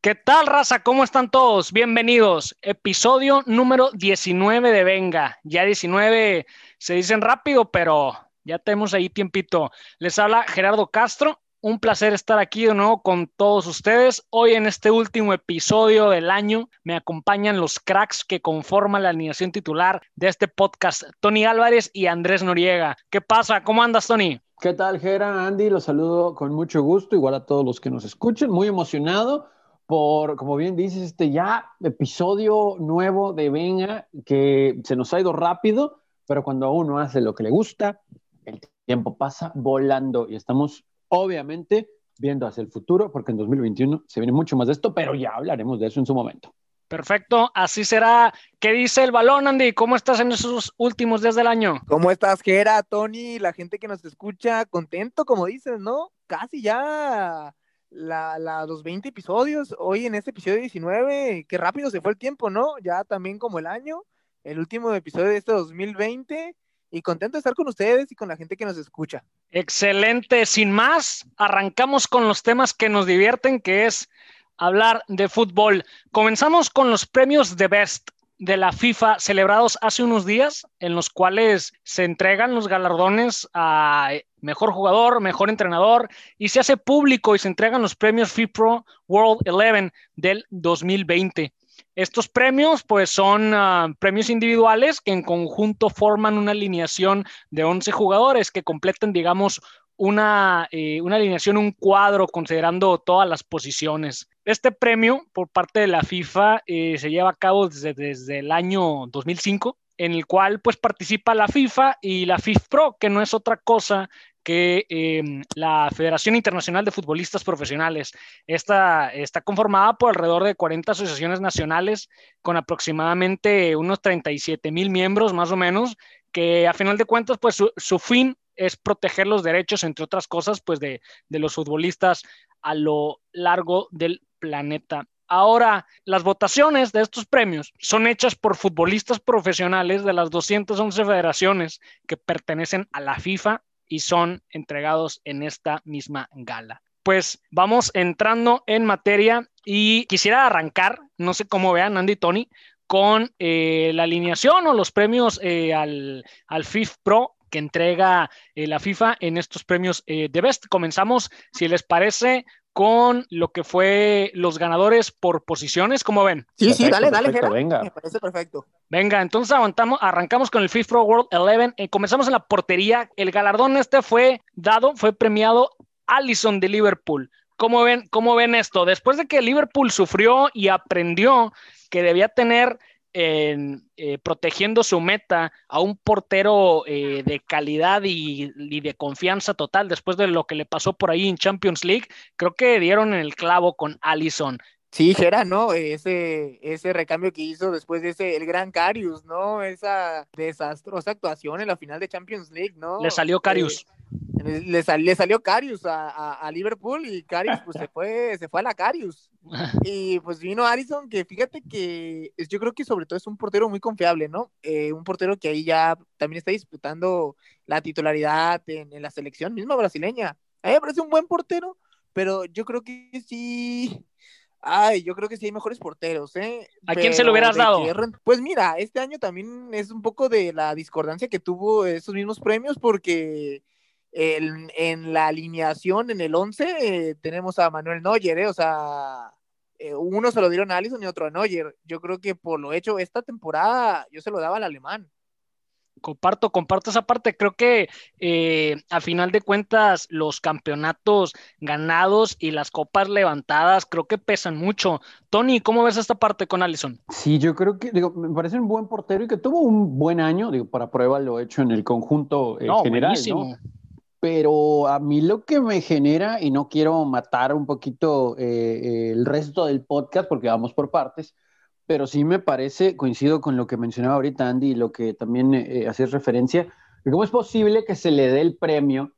¿Qué tal, raza? ¿Cómo están todos? Bienvenidos. Episodio número 19 de Venga. Ya 19 se dicen rápido, pero ya tenemos ahí tiempito. Les habla Gerardo Castro. Un placer estar aquí de nuevo con todos ustedes. Hoy en este último episodio del año me acompañan los cracks que conforman la alineación titular de este podcast, Tony Álvarez y Andrés Noriega. ¿Qué pasa? ¿Cómo andas, Tony? ¿Qué tal, Gera? Andy, los saludo con mucho gusto, igual a todos los que nos escuchen. Muy emocionado por, como bien dices, este ya episodio nuevo de Venga, que se nos ha ido rápido, pero cuando uno hace lo que le gusta, el tiempo pasa volando y estamos obviamente viendo hacia el futuro, porque en 2021 se viene mucho más de esto, pero ya hablaremos de eso en su momento. Perfecto, así será. ¿Qué dice el balón, Andy? ¿Cómo estás en esos últimos días del año? ¿Cómo estás, Gera, Tony, la gente que nos escucha? Contento, como dices, ¿no? Casi ya la, los 20 episodios, hoy en este episodio 19, qué rápido se fue el tiempo, ¿no? Ya también como el año, el último episodio de este 2020 y contento de estar con ustedes y con la gente que nos escucha. Excelente, sin más, arrancamos con los temas que nos divierten, que es hablar de fútbol. Comenzamos con los premios de Best de la FIFA celebrados hace unos días, en los cuales se entregan los galardones a mejor jugador, mejor entrenador, y se hace público y se entregan los premios FIFPro World 11 del 2020. Estos premios, pues, son ah, premios individuales que en conjunto forman una alineación de 11 jugadores que completen, digamos, una, eh, una alineación, un cuadro, considerando todas las posiciones. Este premio, por parte de la FIFA, eh, se lleva a cabo desde, desde el año 2005 en el cual pues participa la FIFA y la FIFPro, que no es otra cosa que em, la Federación Internacional de Futbolistas Profesionales. Esta está conformada por alrededor de 40 asociaciones nacionales con aproximadamente unos 37 mil miembros más o menos, que a final de cuentas pues su, fin es proteger los derechos, entre otras cosas, pues de, de los futbolistas a lo largo del planeta. Ahora, las votaciones de estos premios son hechas por futbolistas profesionales de las 211 federaciones que pertenecen a la FIFA y son entregados en esta misma gala. Pues vamos entrando en materia y quisiera arrancar, no sé cómo vean Andy y Tony, con eh, la alineación o los premios eh, al, al Pro que entrega eh, la FIFA en estos premios de Best. Comenzamos, si les parece, con lo que fue los ganadores por posiciones, ¿cómo ven? Sí, sí, dale, dale, venga. Me parece perfecto. Venga, entonces aguantamos, arrancamos con el FIFA World 11. Eh, comenzamos en la portería. El galardón este fue dado, fue premiado Allison de Liverpool. ¿Cómo ven, ¿Cómo ven esto? Después de que Liverpool sufrió y aprendió que debía tener en, eh, protegiendo su meta a un portero eh, de calidad y, de confianza total después de lo que le pasó por ahí en Champions League, creo que dieron en el clavo con Allison. Sí, Gera, ¿no? Ese, ese recambio que hizo después de ese, el gran Carius, ¿no? Esa desastrosa actuación en la final de Champions League, ¿no? Le salió Carius. Eh, le, salió Carius a, Liverpool y Carius pues se fue, se fue a la Carius. Y pues vino Harrison, que fíjate que yo creo que sobre todo es un portero muy confiable, ¿no? Eh, un portero que ahí ya también está disputando la titularidad en, en la selección misma brasileña. A mí me parece un buen portero, pero yo creo que sí Ay, yo creo que sí hay mejores porteros, ¿eh? ¿A quién se lo hubieras dado? Pues mira, este año también es un poco de la discordancia que tuvo esos mismos premios porque en la alineación, en el 11, eh, tenemos a Manuel Neuer, ¿eh? O sea, eh, uno se lo dieron a Allison y otro a Neuer. Yo creo que por lo hecho esta temporada yo se lo daba al alemán. Comparto, comparto esa parte. Creo que eh, a final de cuentas los campeonatos ganados y las copas levantadas creo que pesan mucho. Tony, ¿cómo ves esta parte con Allison? Sí, yo creo que, digo, me parece un buen portero y que tuvo un buen año, digo, para prueba lo he hecho en el conjunto eh, general, ¿no? Pero a mí lo que me genera, y no quiero matar un poquito eh, el resto del podcast porque vamos por partes, pero sí me parece, coincido con lo que mencionaba ahorita Andy y lo que también eh, referencia, ¿cómo es posible que se le dé el premio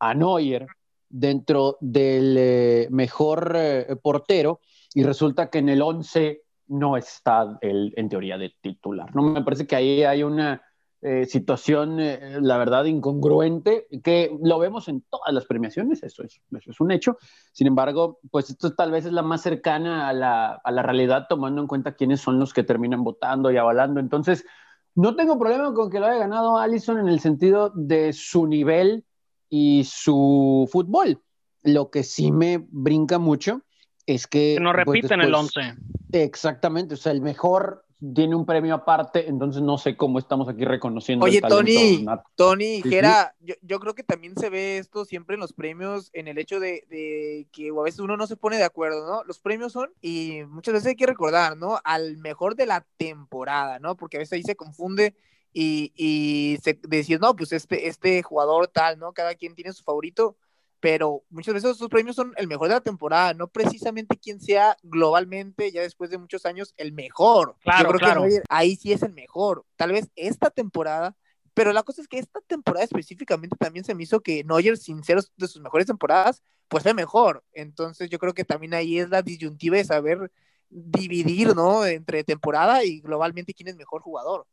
a Neuer dentro del eh, mejor eh, portero y resulta que en el 11 no está él en teoría de titular? ¿no? Me parece que ahí hay una eh, situación, eh, la verdad, incongruente, que lo vemos en todas las premiaciones, eso es, eso es un hecho. Sin embargo, pues esto tal vez es la más cercana a la, a la realidad, tomando en cuenta quiénes son los que terminan votando y avalando. Entonces, no tengo problema con que lo haya ganado Allison en el sentido de su nivel y su fútbol. Lo que sí me brinca mucho es que... que no pues, repiten el 11. Exactamente, o sea, el mejor tiene un premio aparte, entonces no sé cómo estamos aquí reconociendo. Oye, Tony, Tony, Gera, yo, creo que también se ve esto siempre en los premios, en el hecho de, que a veces uno no se pone de acuerdo, ¿no? Los premios son, y muchas veces hay que recordar, ¿no? Al mejor de la temporada, ¿no? Porque a veces ahí se confunde y, y se decís, no, pues este, este jugador tal, ¿no? Cada quien tiene su favorito pero muchas veces esos premios son el mejor de la temporada, no precisamente quien sea globalmente, ya después de muchos años, el mejor. Claro, claro. ahí sí es el mejor. Tal vez esta temporada, pero la cosa es que esta temporada específicamente también se me hizo que Neuer, sin ser de sus mejores temporadas, pues fue mejor. Entonces yo creo que también ahí es la disyuntiva de saber dividir, ¿no? Entre temporada y globalmente quién es mejor jugador.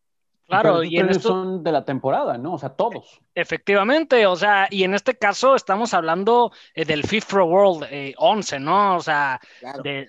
Claro, y en esto son de la temporada, ¿no? O sea, todos. Efectivamente, o sea, y en este caso estamos hablando eh, del FIFA World 11, eh, ¿no? O sea, de,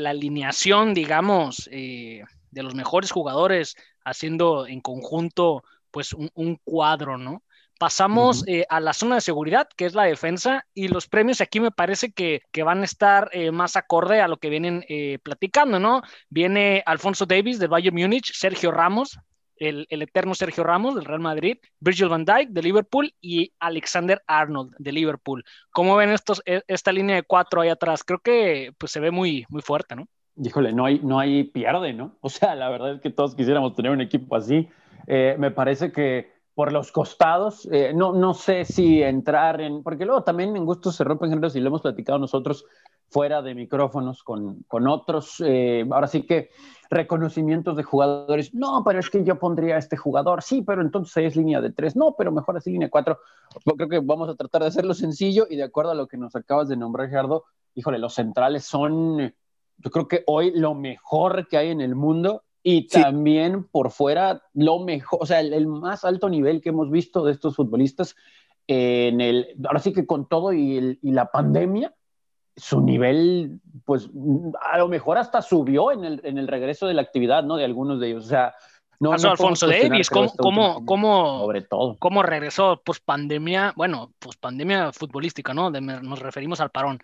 la alineación, digamos, eh, de los mejores jugadores haciendo en conjunto, pues, un, cuadro, ¿no? Pasamos a la zona de seguridad, que es la defensa, y los premios aquí me parece que, que van a estar más acorde a lo que vienen platicando, ¿no? Viene Alfonso Davis del Bayern Múnich, Sergio Ramos el, eterno Sergio Ramos del Real Madrid, Virgil van Dijk de Liverpool y Alexander Arnold de Liverpool. ¿Cómo ven estos, e, esta línea de cuatro ahí atrás? Creo que pues, se ve muy, muy fuerte, ¿no? Híjole, no hay, no hay pierde, ¿no? O sea, la verdad es que todos quisiéramos tener un equipo así. Eh, me parece que por los costados, eh, no, no sé si entrar en, porque luego también en gustos se rompen géneros y lo hemos platicado nosotros fuera de micrófonos con, con otros, eh, ahora sí que reconocimientos de jugadores, no, pero es que yo pondría a este jugador, sí, pero entonces es línea de tres, no, pero mejor así línea de cuatro. Yo creo que vamos a tratar de hacerlo sencillo y de acuerdo a lo que nos acabas de nombrar, Gerardo, híjole, los centrales son, yo creo que hoy lo mejor que hay en el mundo y también por fuera lo mejor, o sea, el, más alto nivel que hemos visto de estos futbolistas en el, ahora sí que con todo y, y la pandemia, su nivel, pues a lo mejor hasta subió en el, en el regreso de la actividad, ¿no? De algunos de ellos. O sea, no, no Alfonso Davis, ¿cómo, cómo, sobre todo. cómo regresó post pandemia? Bueno, post pandemia futbolística, ¿no? nos referimos al parón.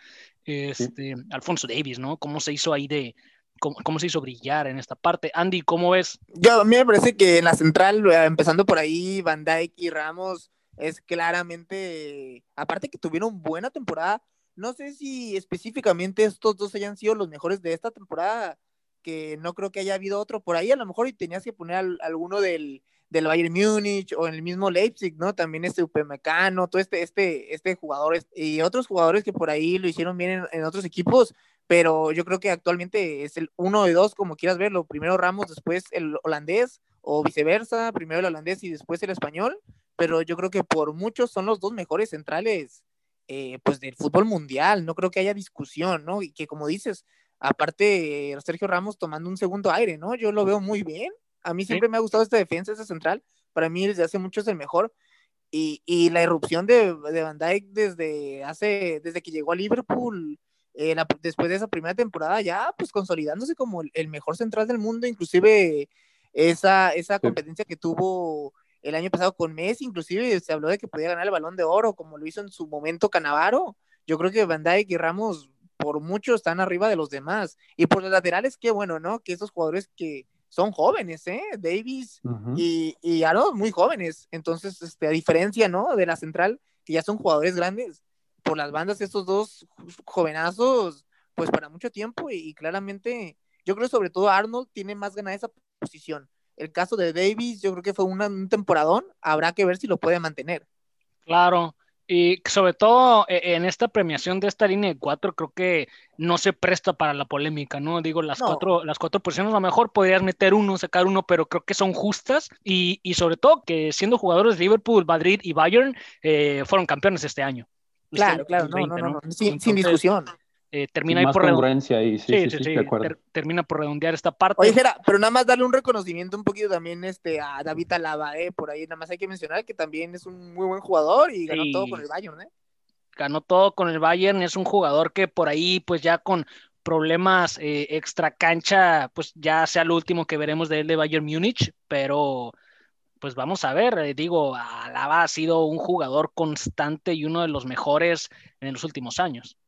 Este, Alfonso Davis, ¿no? ¿Cómo se hizo ahí de, Cómo, se hizo brillar en esta parte. Andy, ¿cómo ves? Yo, a mí me parece que en la central, eh, empezando por ahí, Van Dijk y Ramos es claramente, aparte que tuvieron buena temporada, no sé si específicamente estos dos hayan sido los mejores de esta temporada, que no creo que haya habido otro por ahí. A lo mejor y tenías que poner alguno del, del Bayern Múnich o en el mismo Leipzig, ¿no? También este Upemecano, todo este, este, este jugador y otros jugadores que por ahí lo hicieron bien en, otros equipos, pero yo creo que actualmente es el uno de dos, como quieras verlo. Primero Ramos, después el holandés, o viceversa, primero el holandés y después el español, pero yo creo que por muchos son los dos mejores centrales eh, pues del fútbol mundial, no creo que haya discusión, ¿no? Y que como dices, aparte Sergio Ramos tomando un segundo aire, ¿no? Yo lo veo muy bien. A mí siempre me ha gustado esta defensa, esta central. Para mí desde hace mucho es el mejor. Y, y la irrupción de, de, Van Dijk desde hace, desde que llegó a Liverpool, eh, después de esa primera temporada, ya pues consolidándose como el, mejor central del mundo, inclusive esa, esa competencia que tuvo el año pasado con Messi, inclusive se habló de que podía ganar el balón de oro, como lo hizo en su momento Canavaro. Yo creo que Van Dijk y Ramos por mucho están arriba de los demás. Y por los laterales, qué bueno, ¿no? Que esos jugadores que son jóvenes, ¿eh? Davis y, y muy jóvenes. Entonces, este, a diferencia, ¿no? De la central, que ya son jugadores grandes, por las bandas, estos dos jovenazos, pues para mucho tiempo y, y claramente, yo creo sobre todo Arnold tiene más ganas de esa posición. El caso de Davis, yo creo que fue un temporadón. Habrá que ver si lo puede mantener. Claro. Y sobre todo e, en esta premiación de esta línea de cuatro, creo que no se presta para la polémica, ¿no? Digo, las, cuatro, las cuatro posiciones a lo mejor podrías meter uno, sacar uno, pero creo que son justas y, sobre todo que siendo jugadores de Liverpool, Madrid y Bayern, eh, fueron campeones este año. Claro, claro, no, no, no, sin, discusión. Eh, termina ahí por redondear. termina por redondear esta parte. Oye, pero nada más darle un reconocimiento un poquito también este, a David Alaba, eh, por ahí nada más hay que mencionar que también es un muy buen jugador y ganó todo con el Bayern, ¿eh? Ganó todo con el Bayern, es un jugador que por ahí, pues ya con problemas eh, extra cancha, pues ya sea lo último que veremos de él de Bayern Múnich, pero pues vamos a ver, eh, digo, Alaba ha sido un jugador constante y uno de los mejores en los últimos años.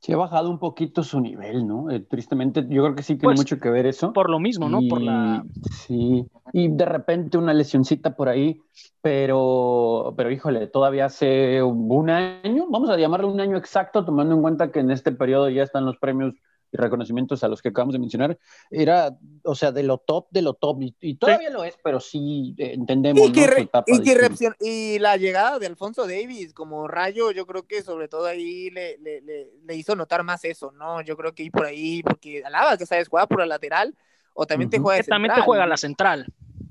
Sí, ha bajado un poquito su nivel, ¿no? Eh, tristemente, yo creo que sí tiene pues, mucho que ver eso. Por lo mismo, ¿no? por la... Sí, y de repente una lesioncita por ahí, pero, pero híjole, todavía hace un año, vamos a llamarlo un año exacto, tomando en cuenta que en este periodo ya están los premios y reconocimientos a los que acabamos de mencionar, era, o sea, de lo top, de lo top, y, todavía lo es, pero sí eh, entendemos. Y, que y, la llegada de Alfonso Davis como rayo, yo creo que sobre todo ahí le, le, le, hizo notar más eso, ¿no? Yo creo que ahí por ahí, porque Alaba, que sabes, juega por la lateral, o también te juega También te juega la central.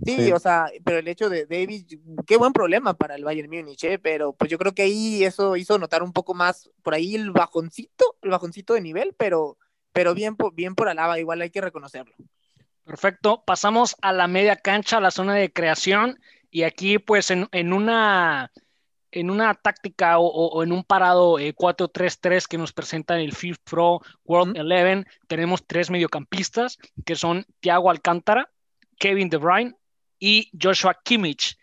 Sí, o sea, pero el hecho de Davis, qué buen problema para el Bayern Múnich, ¿eh? pero pues yo creo que ahí eso hizo notar un poco más por ahí el bajoncito, el bajoncito de nivel, pero pero bien, bien por Alaba, igual hay que reconocerlo. Perfecto, pasamos a la media cancha, a la zona de creación, y aquí pues en, una en una táctica o, en un parado 4-3-3 eh, que nos presenta en el FIFA Pro World 11, tenemos tres mediocampistas que son Thiago Alcántara, Kevin De Bruyne y Joshua Kimmich.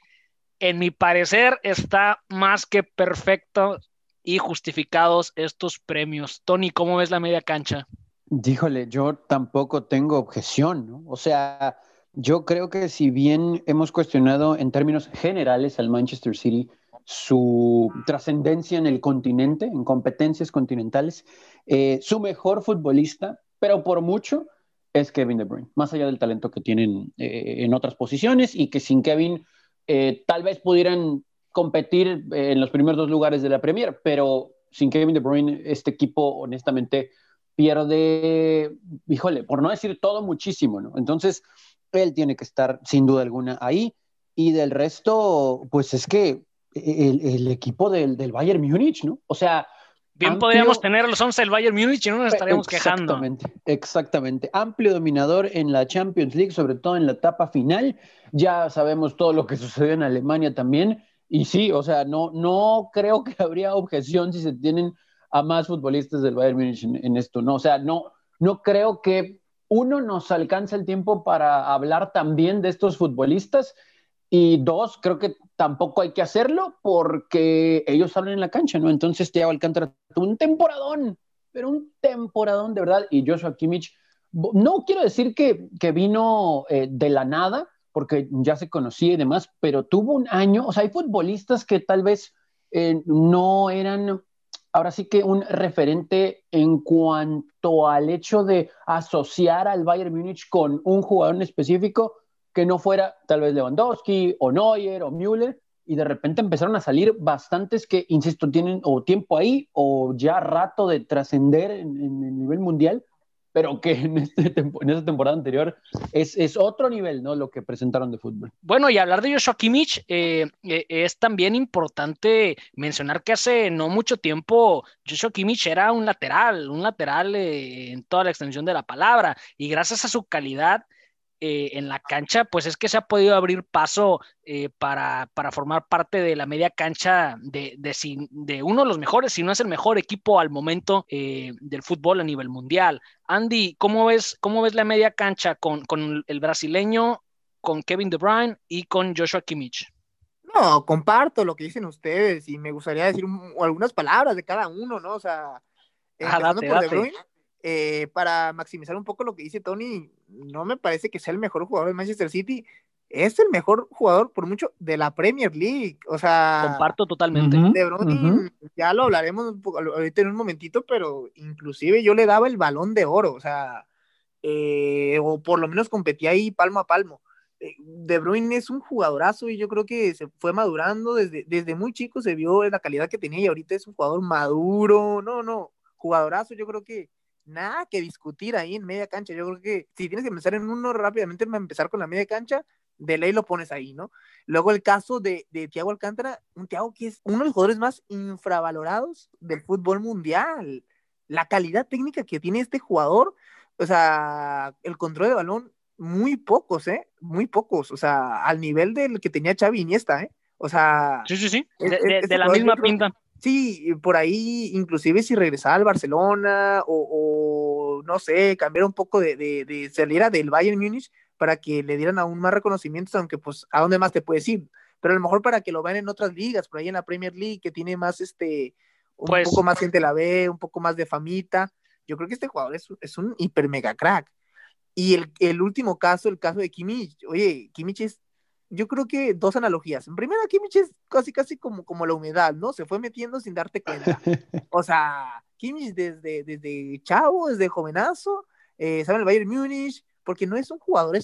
En mi parecer está más que perfecto y justificados estos premios. Tony, ¿cómo ves la media cancha? Díjole, yo tampoco tengo objeción, ¿no? O sea, yo creo que si bien hemos cuestionado en términos generales al Manchester City su trascendencia en el continente, en competencias continentales, eh, su mejor futbolista, pero por mucho, es Kevin De Bruyne, más allá del talento que tienen eh, en otras posiciones y que sin Kevin eh, tal vez pudieran competir en los primeros dos lugares de la Premier, pero sin Kevin De Bruyne, este equipo honestamente pierde, híjole, por no decir todo, muchísimo, ¿no? Entonces, él tiene que estar sin duda alguna ahí. Y del resto, pues es que el, equipo del, del, Bayern Múnich, ¿no? O sea... Bien podríamos tener los 11 del Bayern Múnich y no nos estaríamos quejando. Exactamente, exactamente. Amplio dominador en la Champions League, sobre todo en la etapa final. Ya sabemos todo lo que sucedió en Alemania también. Y sí, o sea, no, no creo que habría objeción si se tienen a más futbolistas del Bayern Múnich en, esto, ¿no? O sea, no, no creo que uno nos alcance el tiempo para hablar también de estos futbolistas y dos, creo que tampoco hay que hacerlo porque ellos hablan en la cancha, ¿no? Entonces Thiago Alcántara tuvo un temporadón, pero un temporadón de verdad y Joshua Kimmich, no quiero decir que, que vino eh, de la nada, porque ya se conocía y demás, pero tuvo un año, o sea, hay futbolistas que tal vez eh, no eran ahora sí que un referente en cuanto al hecho de asociar al Bayern Múnich con un jugador en específico que no fuera tal vez Lewandowski o Neuer o Müller, y de repente empezaron a salir bastantes que, insisto, tienen o tiempo ahí o ya rato de trascender en, en, el nivel mundial pero que en, este, esa temporada anterior es, es, otro nivel, ¿no? Lo que presentaron de fútbol. Bueno, y hablar de Joshua Kimmich, eh, eh, es también importante mencionar que hace no mucho tiempo Joshua Kimmich era un lateral, un lateral eh, en toda la extensión de la palabra, y gracias a su calidad eh, en la cancha, pues es que se ha podido abrir paso eh, para, formar parte de la media cancha de, de, uno de los mejores, si no es el mejor equipo al momento eh, del fútbol a nivel mundial. Andy, ¿cómo ves, cómo ves la media cancha con, el brasileño, con Kevin De Bruyne y con Joshua Kimmich? No, comparto lo que dicen ustedes y me gustaría decir algunas palabras de cada uno, ¿no? O sea, ah, por De Bruyne, eh, para maximizar un poco lo que dice Tony, no me parece que sea el mejor jugador de Manchester City. Es el mejor jugador por mucho de la Premier League. O sea, comparto totalmente. De Bruyne, ya lo hablaremos ahorita en un momentito, pero inclusive yo le daba el balón de oro. O sea, eh, o por lo menos competía ahí palmo a palmo. Eh, de Bruyne es un jugadorazo y yo creo que se fue madurando desde, desde muy chico, se vio la calidad que tenía y ahorita es un jugador maduro, no, no, jugadorazo, yo creo que nada que discutir ahí en media cancha. Yo creo que si tienes que empezar en uno rápidamente, empezar con la media cancha, de ley lo pones ahí, ¿no? Luego el caso de, de Thiago Alcántara, un Thiago que es uno de los jugadores más infravalorados del fútbol mundial. la calidad técnica que tiene este jugador, o sea, el control de balón, muy pocos, ¿eh? Muy pocos, o sea, al nivel del que tenía Xavi Iniesta, ¿eh? O sea... Sí, sí, sí, de, la misma pinta. Sí, por ahí, inclusive si regresaba al Barcelona o, no sé, cambiar un poco de, de, de saliera del Bayern Múnich para que le dieran aún más reconocimientos, aunque pues, ¿a dónde más te puedes ir? Pero a lo mejor para que lo vean en otras ligas, por ahí en la Premier League, que tiene más, este, un pues poco más gente la ve, un poco más de famita. Yo creo que este jugador es, es un hiper mega crack. Y el, el, último caso, el caso de Kimmich, oye, Kimmich es yo creo que dos analogías. En primera, Kimmich es casi, casi como, como la humedad, ¿no? Se fue metiendo sin darte cuenta. O sea, Kimmich desde, desde chavo, desde jovenazo, eh, sabe el Bayern Múnich, porque no es un jugador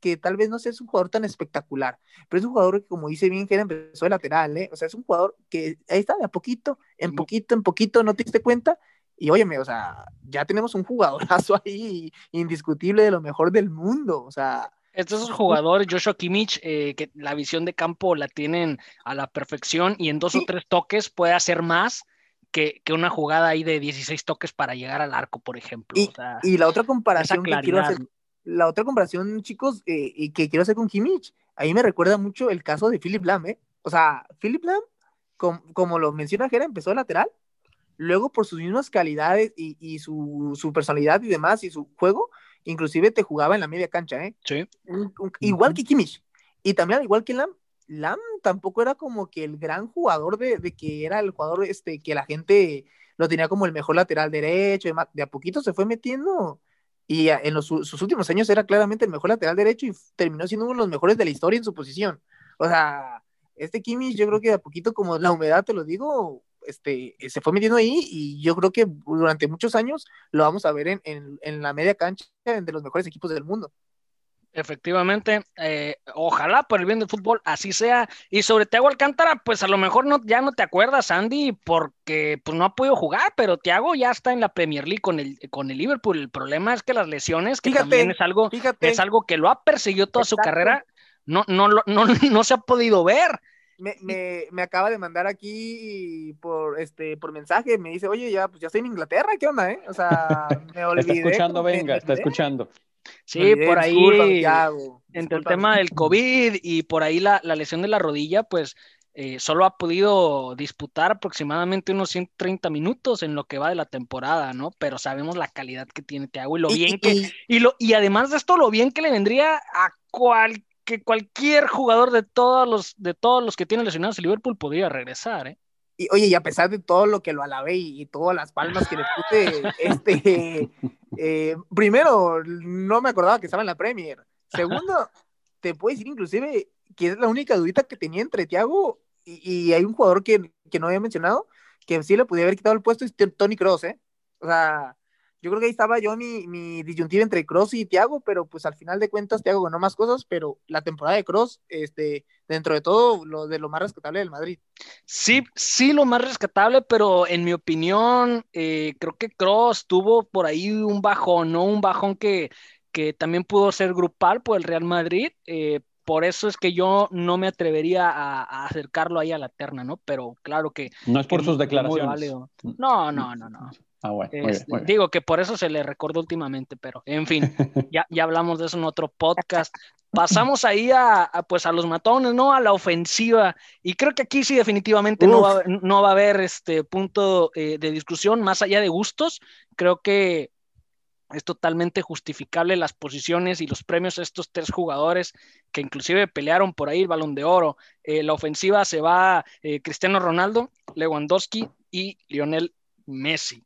que tal vez no sea un jugador tan espectacular, pero es un jugador que, como dice bien, que empezó de lateral, ¿eh? O sea, es un jugador que ahí está, de a poquito, en poquito, en poquito, no te diste cuenta, y óyeme, o sea, ya tenemos un jugadorazo ahí indiscutible de lo mejor del mundo, o sea, estos jugadores, Joshua Kimmich, eh, que la visión de campo la tienen a la perfección y en dos o tres toques puede hacer más que, una jugada ahí de 16 toques para llegar al arco, por ejemplo. Y, la otra comparación que quiero hacer, la otra comparación, chicos, eh, y que quiero hacer con Kimmich, ahí me recuerda mucho el caso de Philip Lam, ¿eh? O sea, Philip Lam, como lo menciona Jera, empezó de lateral, luego por sus mismas calidades y, y su, su personalidad y demás y su juego, inclusive te jugaba en la media cancha, ¿eh? Sí. igual que Kimmich. Y también, igual que Lam, Lam tampoco era como que el gran jugador de, que era el jugador este, que la gente lo tenía como el mejor lateral derecho, de, a poquito se fue metiendo. Y en los, sus últimos años era claramente el mejor lateral derecho y terminó siendo uno de los mejores de la historia en su posición. O sea, este Kimmich, yo creo que de a poquito, como la humedad, te lo digo, este, se fue metiendo ahí y yo creo que durante muchos años lo vamos a ver en, en, la media cancha de los mejores equipos del mundo. Efectivamente, eh, ojalá por el bien del fútbol así sea. Y sobre Thiago Alcántara, pues a lo mejor no, ya no te acuerdas, Andy, porque pues no ha podido jugar, pero Thiago ya está en la Premier League con el, con el Liverpool. El problema es que las lesiones, que también es algo, es algo que lo ha perseguido toda su carrera, no, no, no, no se ha podido ver me, me, acaba de mandar aquí por este por mensaje, me dice, oye, ya, pues ya estoy en Inglaterra, ¿qué onda, eh? O sea, me olvidé. Está escuchando, venga, está escuchando. Sí, por ahí, entre el tema del COVID y por ahí la, la lesión de la rodilla, pues eh, solo ha podido disputar aproximadamente unos 130 minutos en lo que va de la temporada, ¿no? Pero sabemos la calidad que tiene Thiago y lo bien que, y, lo, y además de esto, lo bien que le vendría a cualquier que cualquier jugador de todos los, de todos los que tienen lesionados el Liverpool podría regresar, ¿eh? Y oye, y a pesar de todo lo que lo alabé y, todas las palmas que le puse, este, eh, primero, no me acordaba que estaba en la Premier. Segundo, te puedo decir inclusive que es la única dudita que tenía entre Thiago y, y hay un jugador que, que, no había mencionado, que sí le podía haber quitado el puesto, es Tony Cross, ¿eh? O sea, yo creo que ahí estaba yo mi, mi disyuntiva entre Cross y Thiago, pero pues al final de cuentas Thiago ganó más cosas, pero la temporada de Cross, este, dentro de todo, lo de lo más rescatable del Madrid. Sí, sí, lo más rescatable, pero en mi opinión, eh, creo que Cross tuvo por ahí un bajón, ¿no? Un bajón que, que también pudo ser grupal por el Real Madrid. Eh, por eso es que yo no me atrevería a, acercarlo ahí a la terna, ¿no? Pero claro que... No es por sus declaraciones. No, no, no, no. Ah, este, digo que por eso se le recordó últimamente, pero en fin, ya, ya hablamos de eso en otro podcast. Pasamos ahí a, pues a los matones, ¿no? A la ofensiva. Y creo que aquí sí definitivamente no va, no va, a haber este punto eh, de discusión más allá de gustos. Creo que es totalmente justificable las posiciones y los premios a estos tres jugadores que inclusive pelearon por ahí el balón de oro. Eh, la ofensiva se va eh, Cristiano Ronaldo, Lewandowski y Lionel Messi.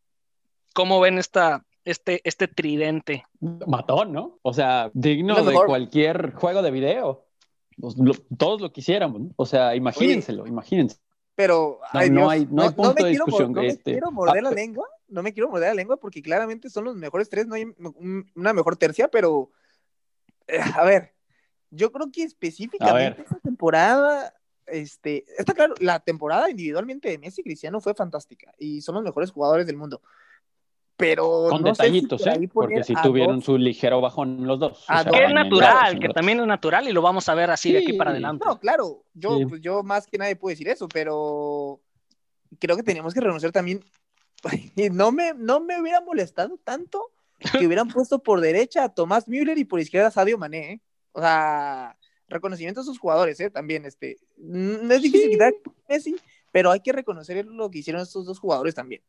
¿Cómo ven esta, este, este tridente? Matón, ¿no? O sea, digno de cualquier juego de video. todos lo quisiéramos, ¿no? O sea, imagínenselo, imagínense. Pero no, hay, no, hay punto de discusión. no me este. quiero morder la lengua, no me quiero morder la lengua porque claramente son los mejores tres, no hay una mejor tercia, pero eh, a ver, yo creo que específicamente esta temporada, este, está claro, la temporada individualmente de Messi y Cristiano fue fantástica y son los mejores jugadores del mundo pero con detallitos, ¿eh? Porque si tuvieron su ligero bajón los dos. que es natural, que también es natural y lo vamos a ver así de aquí para adelante. No, claro, yo, pues, yo más que nadie puedo decir eso, pero creo que tenemos que reconocer también y no me, no me hubiera molestado tanto que hubieran puesto por derecha a Tomás Müller y por izquierda a Sadio Mané. ¿eh? O sea, reconocimiento a sus jugadores, ¿eh? También, este, no es difícil quitar Messi, pero hay que reconocer lo que hicieron estos dos jugadores también.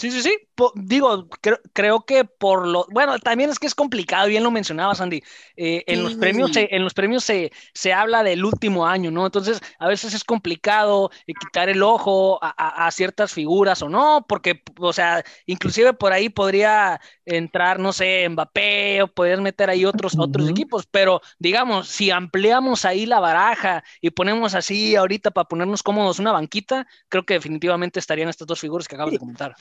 Sí, sí, sí. digo, creo, que por lo. Bueno, también es que es complicado, bien lo mencionabas, Andy. Eh, en, los premios se, en los premios se, se habla del último año, ¿no? Entonces, a veces es complicado eh, quitar el ojo a, ciertas figuras o no, porque, o sea, inclusive por ahí podría entrar, no sé, Mbappé o podrías meter ahí otros, otros equipos, pero digamos, si ampliamos ahí la baraja y ponemos así ahorita para ponernos cómodos una banquita, creo que definitivamente estarían estas dos figuras que acabas de comentar.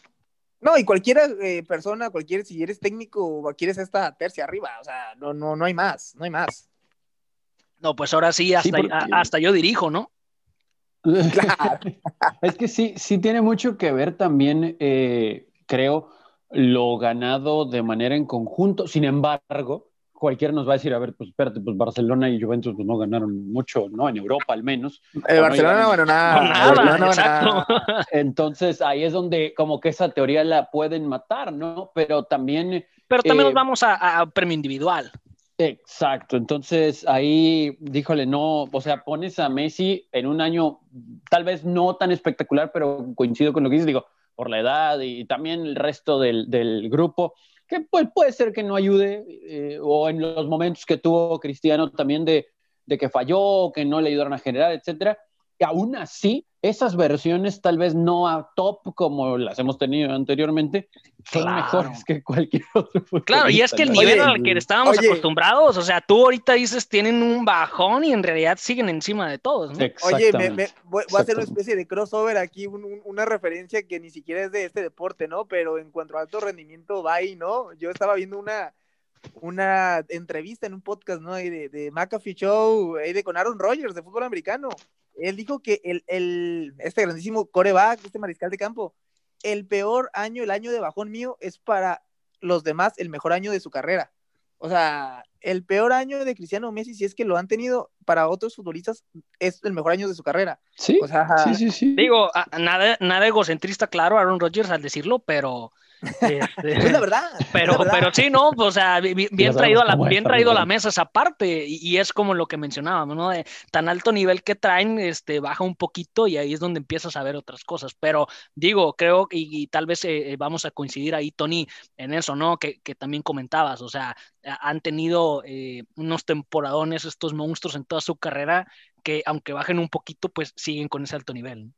No, y cualquier eh, persona, cualquier, si eres técnico o quieres esta tercia arriba, o sea, no, no, no hay más, no hay más. No, pues ahora sí, hasta, hasta yo dirijo, ¿no? es que sí, sí tiene mucho que ver también, eh, creo, lo ganado de manera en conjunto. Sin embargo, cualquiera nos va a decir, a ver, pues espérate, pues Barcelona y Juventus pues, no ganaron mucho, ¿no? En Europa al menos. El Barcelona, bueno, nada. nada, Entonces ahí es donde como que esa teoría la pueden matar, ¿no? Pero también... Pero también nos eh, vamos a, premio individual. Exacto, entonces ahí, díjole, no, o sea, pones a Messi en un año tal vez no tan espectacular, pero coincido con lo que dices, digo, por la edad y también el resto del, del grupo, que pues, puede ser que no ayude, eh, o en los momentos que tuvo Cristiano también de, de que falló, que no le ayudaron a generar, etcétera. Y aún así, esas versiones tal vez no a top como las hemos tenido anteriormente, son mejores que cualquier otro. Claro, y es que el nivel al que estábamos acostumbrados, o sea, tú ahorita dices tienen un bajón y en realidad siguen encima de todos. ¿no? Oye, me, voy, a hacer una especie de crossover aquí, una referencia que ni siquiera es de este deporte, ¿no? Pero en cuanto a alto rendimiento, va ahí, ¿no? Yo estaba viendo una, una entrevista en un podcast, ¿no? de, de McAfee Show, ahí de con Aaron Rodgers de fútbol americano él dijo que el, el, este grandísimo coreback, este mariscal de campo, el peor año, el año de bajón mío, es para los demás el mejor año de su carrera. O sea, el peor año de Cristiano Messi, si es que lo han tenido para otros futbolistas, es el mejor año de su carrera. Sí, o sea, sí, sí, sí. Digo, nada, nada egocentrista, claro, Aaron Rodgers al decirlo, pero este, es la verdad. Pero, pero sí, ¿no? O sea, bien, traído, a la, bien traído a la mesa esa parte, y, es como lo que mencionábamos, ¿no? De tan alto nivel que traen, este, baja un poquito y ahí es donde empiezas a ver otras cosas. Pero digo, creo, y, y tal vez eh, vamos a coincidir ahí, Tony, en eso, ¿no? Que, que también comentabas, o sea, han tenido eh, unos temporadones estos monstruos en toda su carrera que aunque bajen un poquito, pues siguen con ese alto nivel.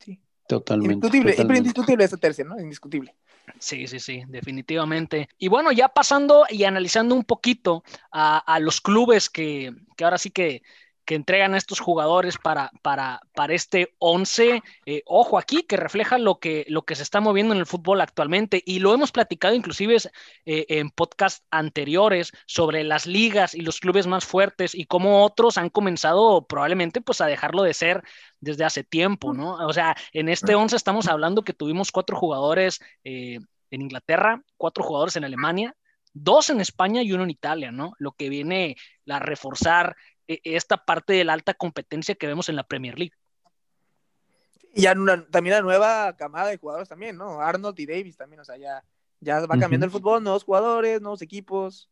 Sí. Totalmente. Indiscutible, totalmente. indiscutible esa tercia, ¿no? Indiscutible. Sí, sí, sí, definitivamente. Y bueno, ya pasando y analizando un poquito a, los clubes que, que ahora sí que, que entregan a estos jugadores para, para, para este 11. Eh, ojo aquí, que refleja lo que, lo que se está moviendo en el fútbol actualmente. Y lo hemos platicado inclusive eh, en podcast anteriores sobre las ligas y los clubes más fuertes y cómo otros han comenzado probablemente pues a dejarlo de ser desde hace tiempo, ¿no? O sea, en este 11 estamos hablando que tuvimos cuatro jugadores eh, en Inglaterra, cuatro jugadores en Alemania, dos en España y uno en Italia, ¿no? Lo que viene a reforzar esta parte de la alta competencia que vemos en la Premier League. Y ya también la nueva camada de jugadores también, ¿no? Arnold y Davis también, o sea, ya, ya va cambiando el fútbol, nuevos jugadores, nuevos equipos.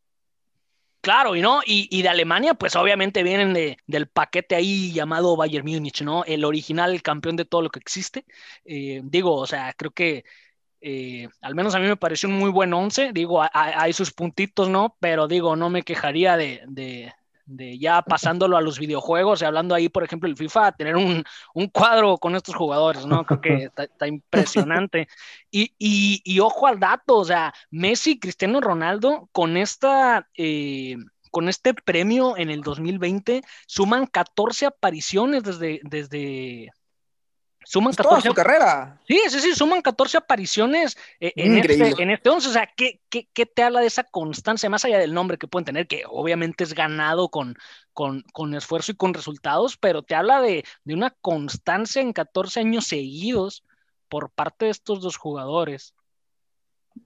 Claro, y no, y, de Alemania, pues obviamente vienen de, del paquete ahí llamado Bayern Múnich, ¿no? El original, el campeón de todo lo que existe. Eh, digo, o sea, creo que eh, al menos a mí me pareció un muy buen once. Digo, hay, sus puntitos, ¿no? Pero digo, no me quejaría de, de ya pasándolo a los videojuegos y hablando ahí, por ejemplo, el FIFA, tener un, cuadro con estos jugadores, ¿no? Creo que está, impresionante. Y, y, ojo al dato, o sea, Messi, Cristiano Ronaldo, con esta... Eh, con este premio en el 2020 suman 14 apariciones desde, desde, Suman 14 su carrera. Sí, sí, sí, suman 14 apariciones eh, en, este, en este 11. O sea, ¿qué, ¿qué, te habla de esa constancia, más allá del nombre que pueden tener, que obviamente es ganado con, con, con esfuerzo y con resultados, pero te habla de, de, una constancia en 14 años seguidos por parte de estos dos jugadores.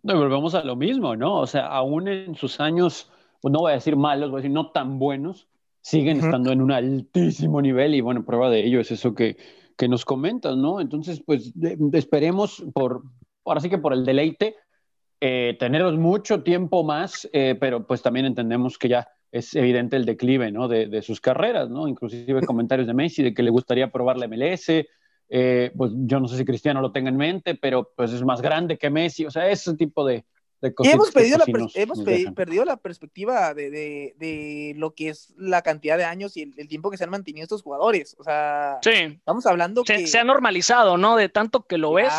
No, volvemos a lo mismo, ¿no? O sea, aún en sus años, pues no voy a decir malos, voy a decir no tan buenos, siguen estando en un altísimo nivel y bueno, prueba de ello es eso que que nos comentas, ¿no? Entonces, pues esperemos por, ahora sí que por el deleite, eh, mucho tiempo más, eh, pero pues también entendemos que ya es evidente el declive, ¿no? De, sus carreras, ¿no? Inclusive comentarios de Messi de que le gustaría probar la MLS, eh, pues yo no sé si Cristiano lo tenga en mente, pero pues es más grande que Messi, o sea, ese tipo de. Y hemos, perdido, la, hemos perdido la perspectiva de, de, lo que es la cantidad de años y el, tiempo que se han mantenido estos jugadores, o sea, sí. estamos hablando se, que... Se ha normalizado, ¿no? De tanto que lo ves.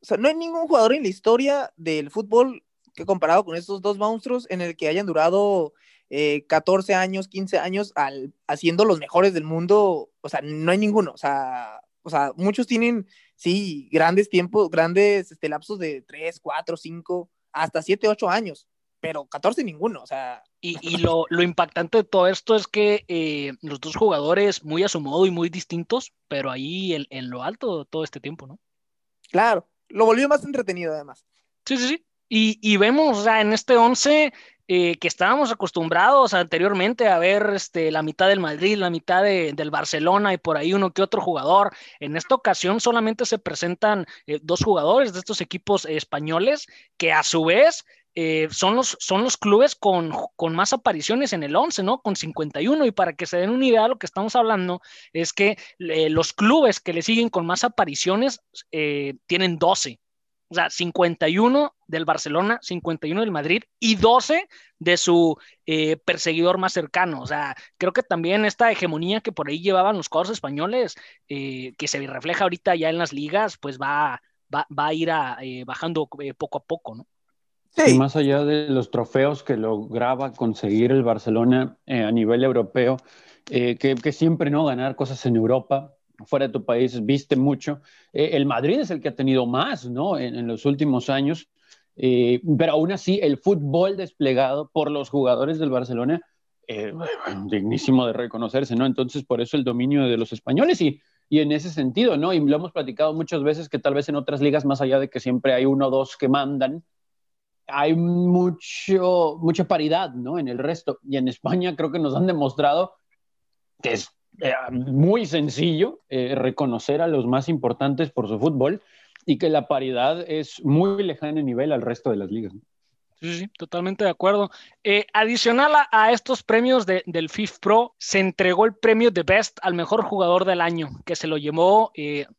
O sea, no hay ningún jugador en la historia del fútbol que comparado con estos dos monstruos en el que hayan durado 14 eh, años, 15 años al, haciendo los mejores del mundo, o sea, no hay ninguno, o sea, o sea, muchos tienen, sí, grandes tiempos, grandes este, lapsos de 3, 4, 5, hasta 7, 8 años, pero 14 ninguno, o sea. Y, y lo, lo, impactante de todo esto es que eh, los dos jugadores muy a su modo y muy distintos, pero ahí en, en lo alto todo este tiempo, ¿no? Claro, lo volvió más entretenido además. Sí, sí, sí. Y, y vemos, o sea, en este 11 eh, que estábamos acostumbrados anteriormente a ver este, la mitad del Madrid, la mitad del Barcelona y por ahí uno que otro jugador. En esta ocasión solamente se presentan eh, dos jugadores de estos equipos españoles que a su vez eh, son, los, son los clubes con, con, más apariciones en el 11, ¿no? Con 51. Y para que se den una idea, lo que estamos hablando es que los clubes que le siguen con más apariciones tienen 12. O sea, 51 del Barcelona, 51 del Madrid y 12 de su eh, perseguidor más cercano. O sea, creo que también esta hegemonía que por ahí llevaban los cuadros españoles, eh, que se refleja ahorita ya en las ligas, pues va, va, va a ir a, eh, bajando poco a poco, ¿no? Sí. más allá de los trofeos que lograba conseguir el Barcelona a nivel europeo, que, que, siempre no ganar cosas en Europa, fuera de tu país viste mucho. Eh, el Madrid es el que ha tenido más, ¿no? En, los últimos años. Eh, pero aún así, el fútbol desplegado por los jugadores del Barcelona, eh, dignísimo de reconocerse, ¿no? Entonces, por eso el dominio de los españoles y, y en ese sentido, ¿no? Y lo hemos platicado muchas veces que tal vez en otras ligas, más allá de que siempre hay uno o dos que mandan, hay mucho, mucha paridad, ¿no? En el resto. Y en España creo que nos han demostrado que es eh, muy sencillo eh, reconocer a los más importantes por su fútbol y que la paridad es muy lejana en nivel al resto de las ligas. Sí, sí, totalmente de acuerdo. Eh, adicional a, estos premios del FIF Pro, se entregó el premio de Best al mejor jugador del año, que se lo llevó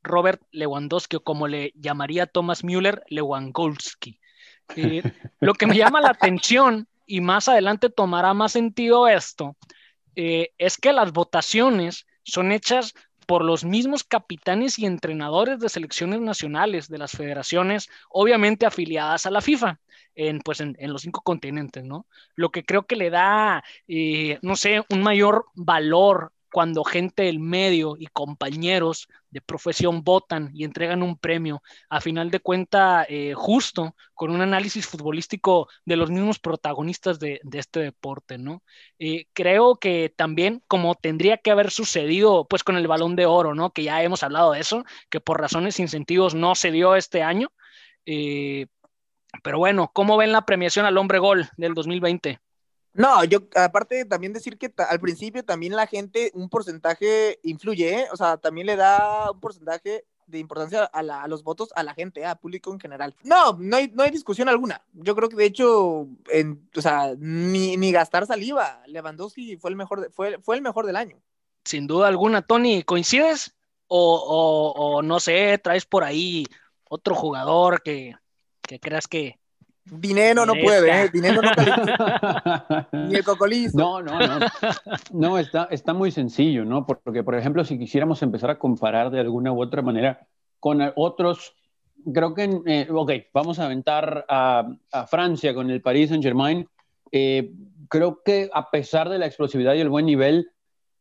Robert Lewandowski, o como le llamaría Thomas Müller, Lewandowski. lo que me llama la atención, y más adelante tomará más sentido esto, eh, es que las votaciones son hechas por los mismos capitanes y entrenadores de selecciones nacionales de las federaciones, obviamente afiliadas a la FIFA, en, pues en, los cinco continentes, ¿no? Lo que creo que le da, eh, no sé, un mayor valor cuando gente del medio y compañeros de profesión votan y entregan un premio, a final de cuenta eh, justo, con un análisis futbolístico de los mismos protagonistas de, este deporte, ¿no? Eh, creo que también, como tendría que haber sucedido, pues con el balón de oro, ¿no? Que ya hemos hablado de eso, que por razones incentivos no se dio este año. Eh, pero bueno, ¿cómo ven la premiación al hombre gol del 2020? No, yo aparte también decir que al principio también la gente un porcentaje influye, ¿eh? o sea, también le da un porcentaje de importancia a, los votos a la gente, ¿eh? a público en general. No, no hay, no hay discusión alguna. Yo creo que de hecho, en, o sea, ni, ni, gastar saliva. Lewandowski fue el mejor, fue, fue el mejor del año. Sin duda alguna, Tony, ¿coincides? O, o, no sé, traes por ahí otro jugador que, que creas que, Dinero no puede, ¿eh? Dinero no Ni el cocolizo. No, no, no. No, está, está muy sencillo, ¿no? Porque, por ejemplo, si quisiéramos empezar a comparar de alguna u otra manera con otros, creo que, eh, ok, vamos a aventar a, Francia con el Paris Saint-Germain. Eh, creo que a pesar de la explosividad y el buen nivel,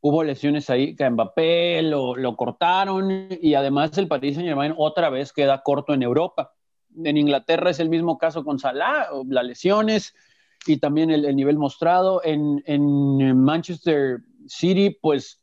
hubo lesiones ahí, que Mbappé lo, lo cortaron y además el Paris Saint-Germain otra vez queda corto en Europa en Inglaterra es el mismo caso con Salah, las lesiones y también el, nivel mostrado. En, Manchester City, pues,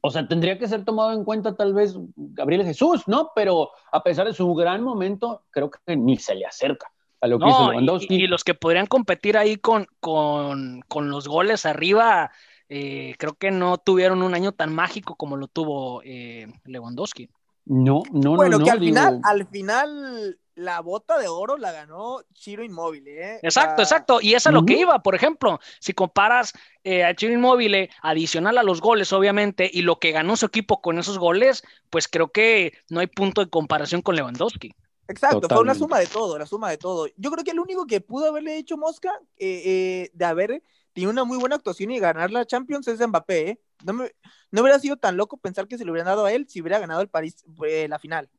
o sea, tendría que ser tomado en cuenta tal vez Gabriel Jesús, ¿no? Pero a pesar de su gran momento, creo que ni se le acerca. A lo que hizo Lewandowski. Y, los que podrían competir ahí con, con, los goles arriba, eh, creo que no tuvieron un año tan mágico como lo tuvo eh, Lewandowski. No, no, bueno, no. que al final, al final la bota de oro la ganó Chiro Inmóvil. ¿eh? Exacto, exacto. Y eso es lo que iba, por ejemplo, si comparas eh, a Chiro Inmóvil adicional a los goles, obviamente, y lo que ganó su equipo con esos goles, pues creo que no hay punto de comparación con Lewandowski. Exacto, fue una suma de todo, la suma de todo. Yo creo que el único que pudo haberle hecho Mosca eh, eh, de haber tenido una muy buena actuación y ganar la Champions es Mbappé. ¿eh? No, me, no, hubiera sido tan loco pensar que se le hubieran dado a él si hubiera ganado el París la final.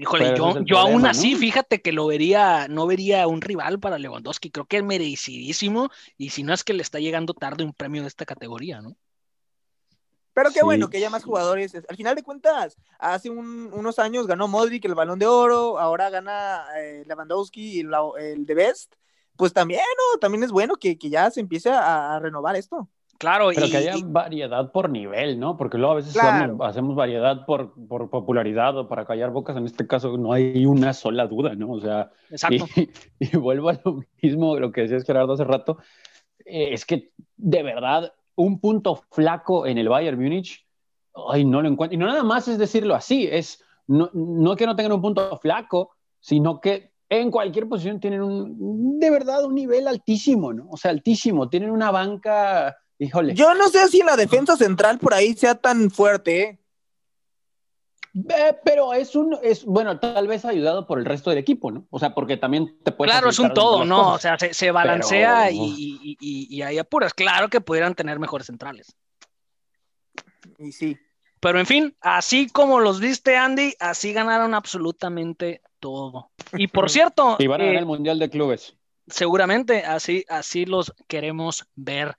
Híjole, yo, yo aún así, fíjate que lo vería, no vería un rival para Lewandowski, creo que es merecidísimo, y si no es que le está llegando tarde un premio de esta categoría, ¿no? Pero qué bueno que haya más jugadores. Al final de cuentas, hace unos años ganó Modric el Balón de Oro, ahora gana eh, Lewandowski el, el de Best. Pues también, ¿no? También es bueno que, ya se empiece a, renovar esto. Claro, pero que haya variedad por nivel, ¿no? Porque luego a veces hacemos variedad por, popularidad o para callar bocas. En este caso no hay una sola duda, ¿no? O sea, y, vuelvo a lo mismo, lo que decías Gerardo hace rato, eh, es que de verdad un punto flaco en el Bayern Múnich, ay, no lo encuentro. Y no nada más es decirlo así, es no, no que no tengan un punto flaco, sino que en cualquier posición tienen un, de verdad un nivel altísimo, ¿no? O sea, altísimo, tienen una banca, híjole. Yo no sé si la defensa central por ahí sea tan fuerte, ¿eh? pero es un, es, bueno, tal vez ayudado por el resto del equipo, ¿no? O sea, porque también te puede. Claro, es un todo, ¿no? O sea, se, balancea y, y, hay apuras. Claro que pudieran tener mejores centrales. Y sí. Pero en fin, así como los viste, Andy, así ganaron absolutamente todo. Y por cierto. y van a ganar eh, el Mundial de Clubes. Seguramente, así, así los queremos ver.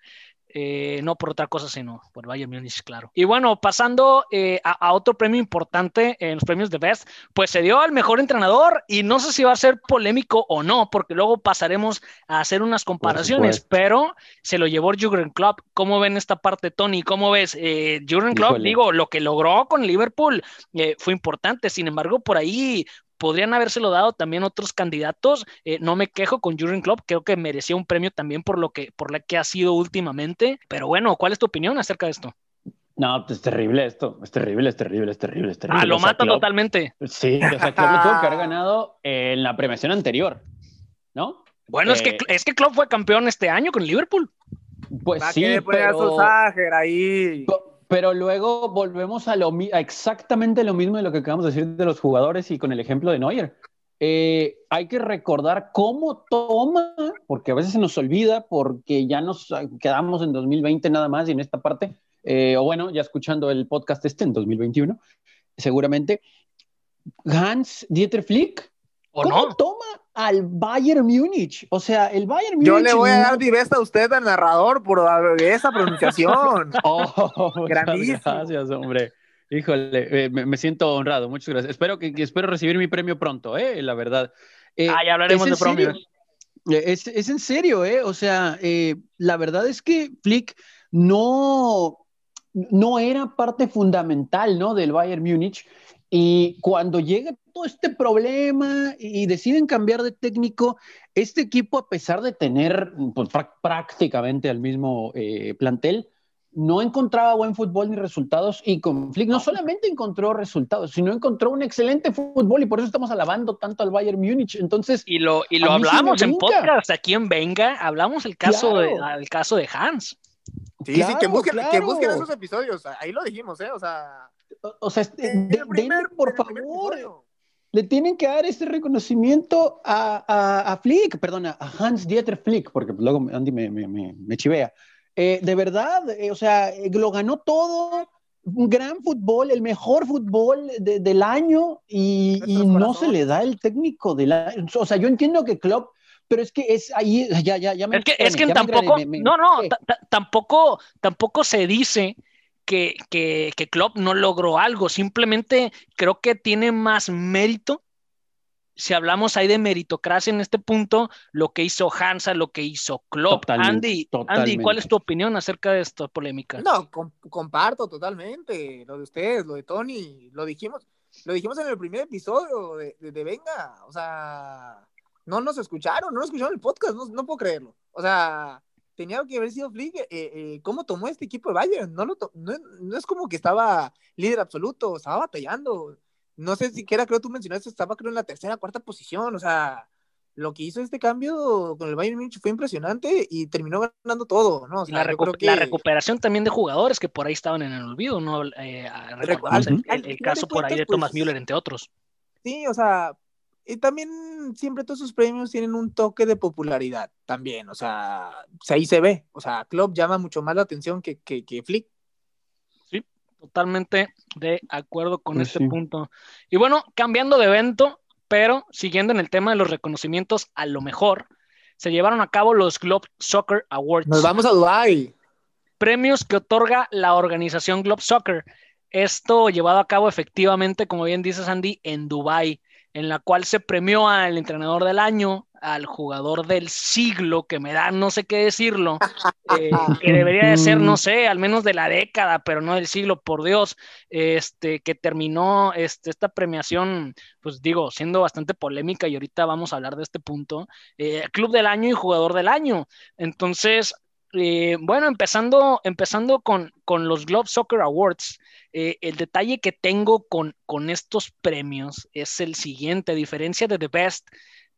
Eh, no por otra cosa, sino por Bayern Múnich, claro. Y bueno, pasando eh, a, otro premio importante en los premios de Best, pues se dio al mejor entrenador y no sé si va a ser polémico o no, porque luego pasaremos a hacer unas comparaciones, pero se lo llevó Jürgen Klopp. ¿Cómo ven esta parte, Tony? ¿Cómo ves? Eh, Jürgen Klopp, digo, lo que logró con Liverpool fue importante, sin embargo, por ahí podrían habérselo dado también otros candidatos. Eh, no me quejo con Jurgen Klopp, creo que merecía un premio también por lo que, por la que ha sido últimamente. Pero bueno, ¿cuál es tu opinión acerca de esto? No, es terrible esto, es terrible, es terrible, es terrible, es terrible. Ah, lo mata totalmente. Sí, o sea, Klopp lo tuvo que haber ganado en la premiación anterior, ¿no? Bueno, es, que, eh, es que Klopp fue campeón este año con Liverpool. Pues sí, pero... ahí. Pero luego volvemos a, lo, exactamente lo mismo de lo que acabamos de decir de los jugadores y con el ejemplo de Neuer. Eh, hay que recordar cómo toma, porque a veces se nos olvida, porque ya nos quedamos en 2020 nada más y en esta parte, eh, o bueno, ya escuchando el podcast este en 2021, seguramente, Hans Dieter Flick, ¿cómo toma al Bayern Múnich. O sea, el Bayern Múnich. Yo le voy a dar divesta a usted al narrador por esa pronunciación. oh, Gracias, hombre. Híjole, eh, me, siento honrado, muchas gracias. Espero que, espero recibir mi premio pronto, eh, la verdad. Eh, ah, ya hablaremos de premios. Eh, es, es, en serio, ¿eh? O sea, la verdad es que Flick no, no era parte fundamental, ¿no? Del Bayern Múnich. Y cuando llega todo este problema y deciden cambiar de técnico, este equipo, a pesar de tener pues, prácticamente el mismo eh, plantel, no encontraba buen fútbol ni resultados y con Flick no solamente encontró resultados, sino encontró un excelente fútbol y por eso estamos alabando tanto al Bayern Múnich. Entonces, y lo, y lo hablamos en podcast aquí en Venga, hablamos el caso, de, el caso de Hans. Sí, sí, que busquen, que busquen esos episodios, ahí lo dijimos, ¿eh? O sea, o, sea, de, por favor, le tienen que dar este reconocimiento a, a, Flick, perdón, a Hans Dieter Flick, porque luego Andy me, me, me, chivea. Eh, de verdad, eh, o sea, eh, lo ganó todo, un gran fútbol, el mejor fútbol del año y, y no se le da el técnico de la... O sea, yo entiendo que Klopp pero es que es ahí, ya, ya, ya me... Es que, es que tampoco, no, no, tampoco, tampoco se dice que, que, que Klopp no logró algo, simplemente creo que tiene más mérito si hablamos ahí de meritocracia en este punto, lo que hizo Hansa, lo que hizo Klopp. Andy, Andy, ¿cuál es tu opinión acerca de esta polémica? No, comparto totalmente lo de ustedes, lo de Tony, lo dijimos, lo dijimos en el primer episodio de, de, Venga, o sea, no nos escucharon, no nos escucharon el podcast, no, no puedo creerlo. O sea, tenía que haber sido Flick, eh, eh, ¿cómo tomó este equipo de Bayern? No, lo no, es como que estaba líder absoluto, estaba batallando. no sé siquiera creo tú mencionaste, estaba creo en la tercera, cuarta posición, o sea, lo que hizo este cambio con el Bayern Munich fue impresionante y terminó ganando todo, ¿no? la, recuperación también de jugadores que por ahí estaban en el olvido, ¿no? Eh, el, caso por ahí de Thomas pues Müller, entre otros. Sí, o sea, y también siempre todos sus premios tienen un toque de popularidad también, o sea, ahí se ve, o sea, Klopp llama mucho más la atención que, que, que Flick. Sí, totalmente de acuerdo con pues este punto. Y bueno, cambiando de evento, pero siguiendo en el tema de los reconocimientos, a lo mejor se llevaron a cabo los Globe Soccer Awards. Nos vamos a Dubai. Premios que otorga la organización Globe Soccer. Esto llevado a cabo efectivamente, como bien dice Sandy, en Dubai, en la cual se premió al entrenador del año, al jugador del siglo, que me da no sé qué decirlo, eh, que debería de ser, no sé, al menos de la década, pero no del siglo, por Dios, este, que terminó este, esta premiación, pues digo, siendo bastante polémica y ahorita vamos a hablar de este punto, eh, club del año y jugador del año. Entonces, eh, bueno, empezando, empezando con, con los Globe Soccer Awards, el detalle que tengo con, con estos premios es el siguiente, a diferencia de The Best,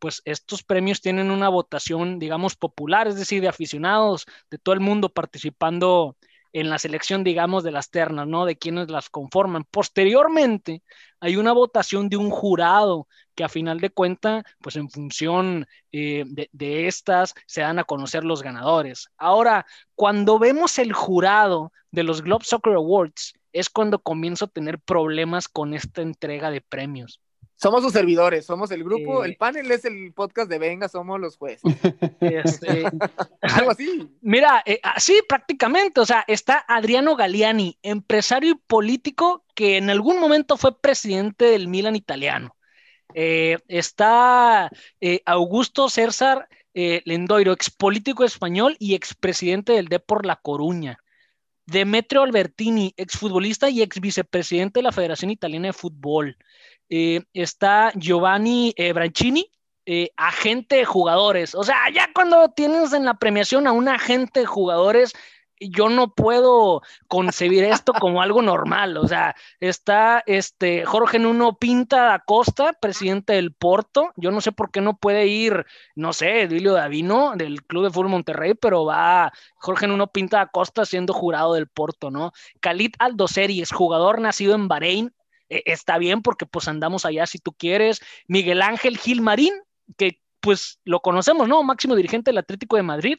pues estos premios tienen una votación, digamos, popular, es decir, de aficionados de todo el mundo participando en la selección, digamos, de las ternas, ¿no? De quienes las conforman. Posteriormente, hay una votación de un jurado que a final de cuenta, pues en función eh, de, estas, se dan a conocer los ganadores. Ahora, cuando vemos el jurado de los Globe Soccer Awards, es cuando comienzo a tener problemas con esta entrega de premios. Somos sus servidores, somos el grupo, el panel es el podcast de Venga, somos los jueces. Este, Algo así. Mira, eh, ah, sí, prácticamente, o sea, está Adriano Galliani, empresario y político que en algún momento fue presidente del Milan italiano. Eh, está eh, Augusto César Lendoiro, expolítico español y expresidente del Depor La Coruña. Demetrio Albertini, exfutbolista y ex vicepresidente de la Federación Italiana de Fútbol. Eh, está Giovanni eh, Brancini, eh, agente de jugadores. O sea, ya cuando tienes en la premiación a un agente de jugadores, yo no puedo concebir esto como algo normal. O sea, está este Jorge Nuno Pinta Acosta, presidente del Porto. Yo no sé por qué no puede ir, no sé, Edilio Davino del Club de Fútbol Monterrey, pero va Jorge Nuno Pinta Acosta siendo jurado del Porto, ¿no? Khalid Aldoseri es jugador nacido en Bahrein, e, está bien porque pues andamos allá si tú quieres. Miguel Ángel Gil Marín, que pues lo conocemos, ¿no? Máximo dirigente del Atlético de Madrid.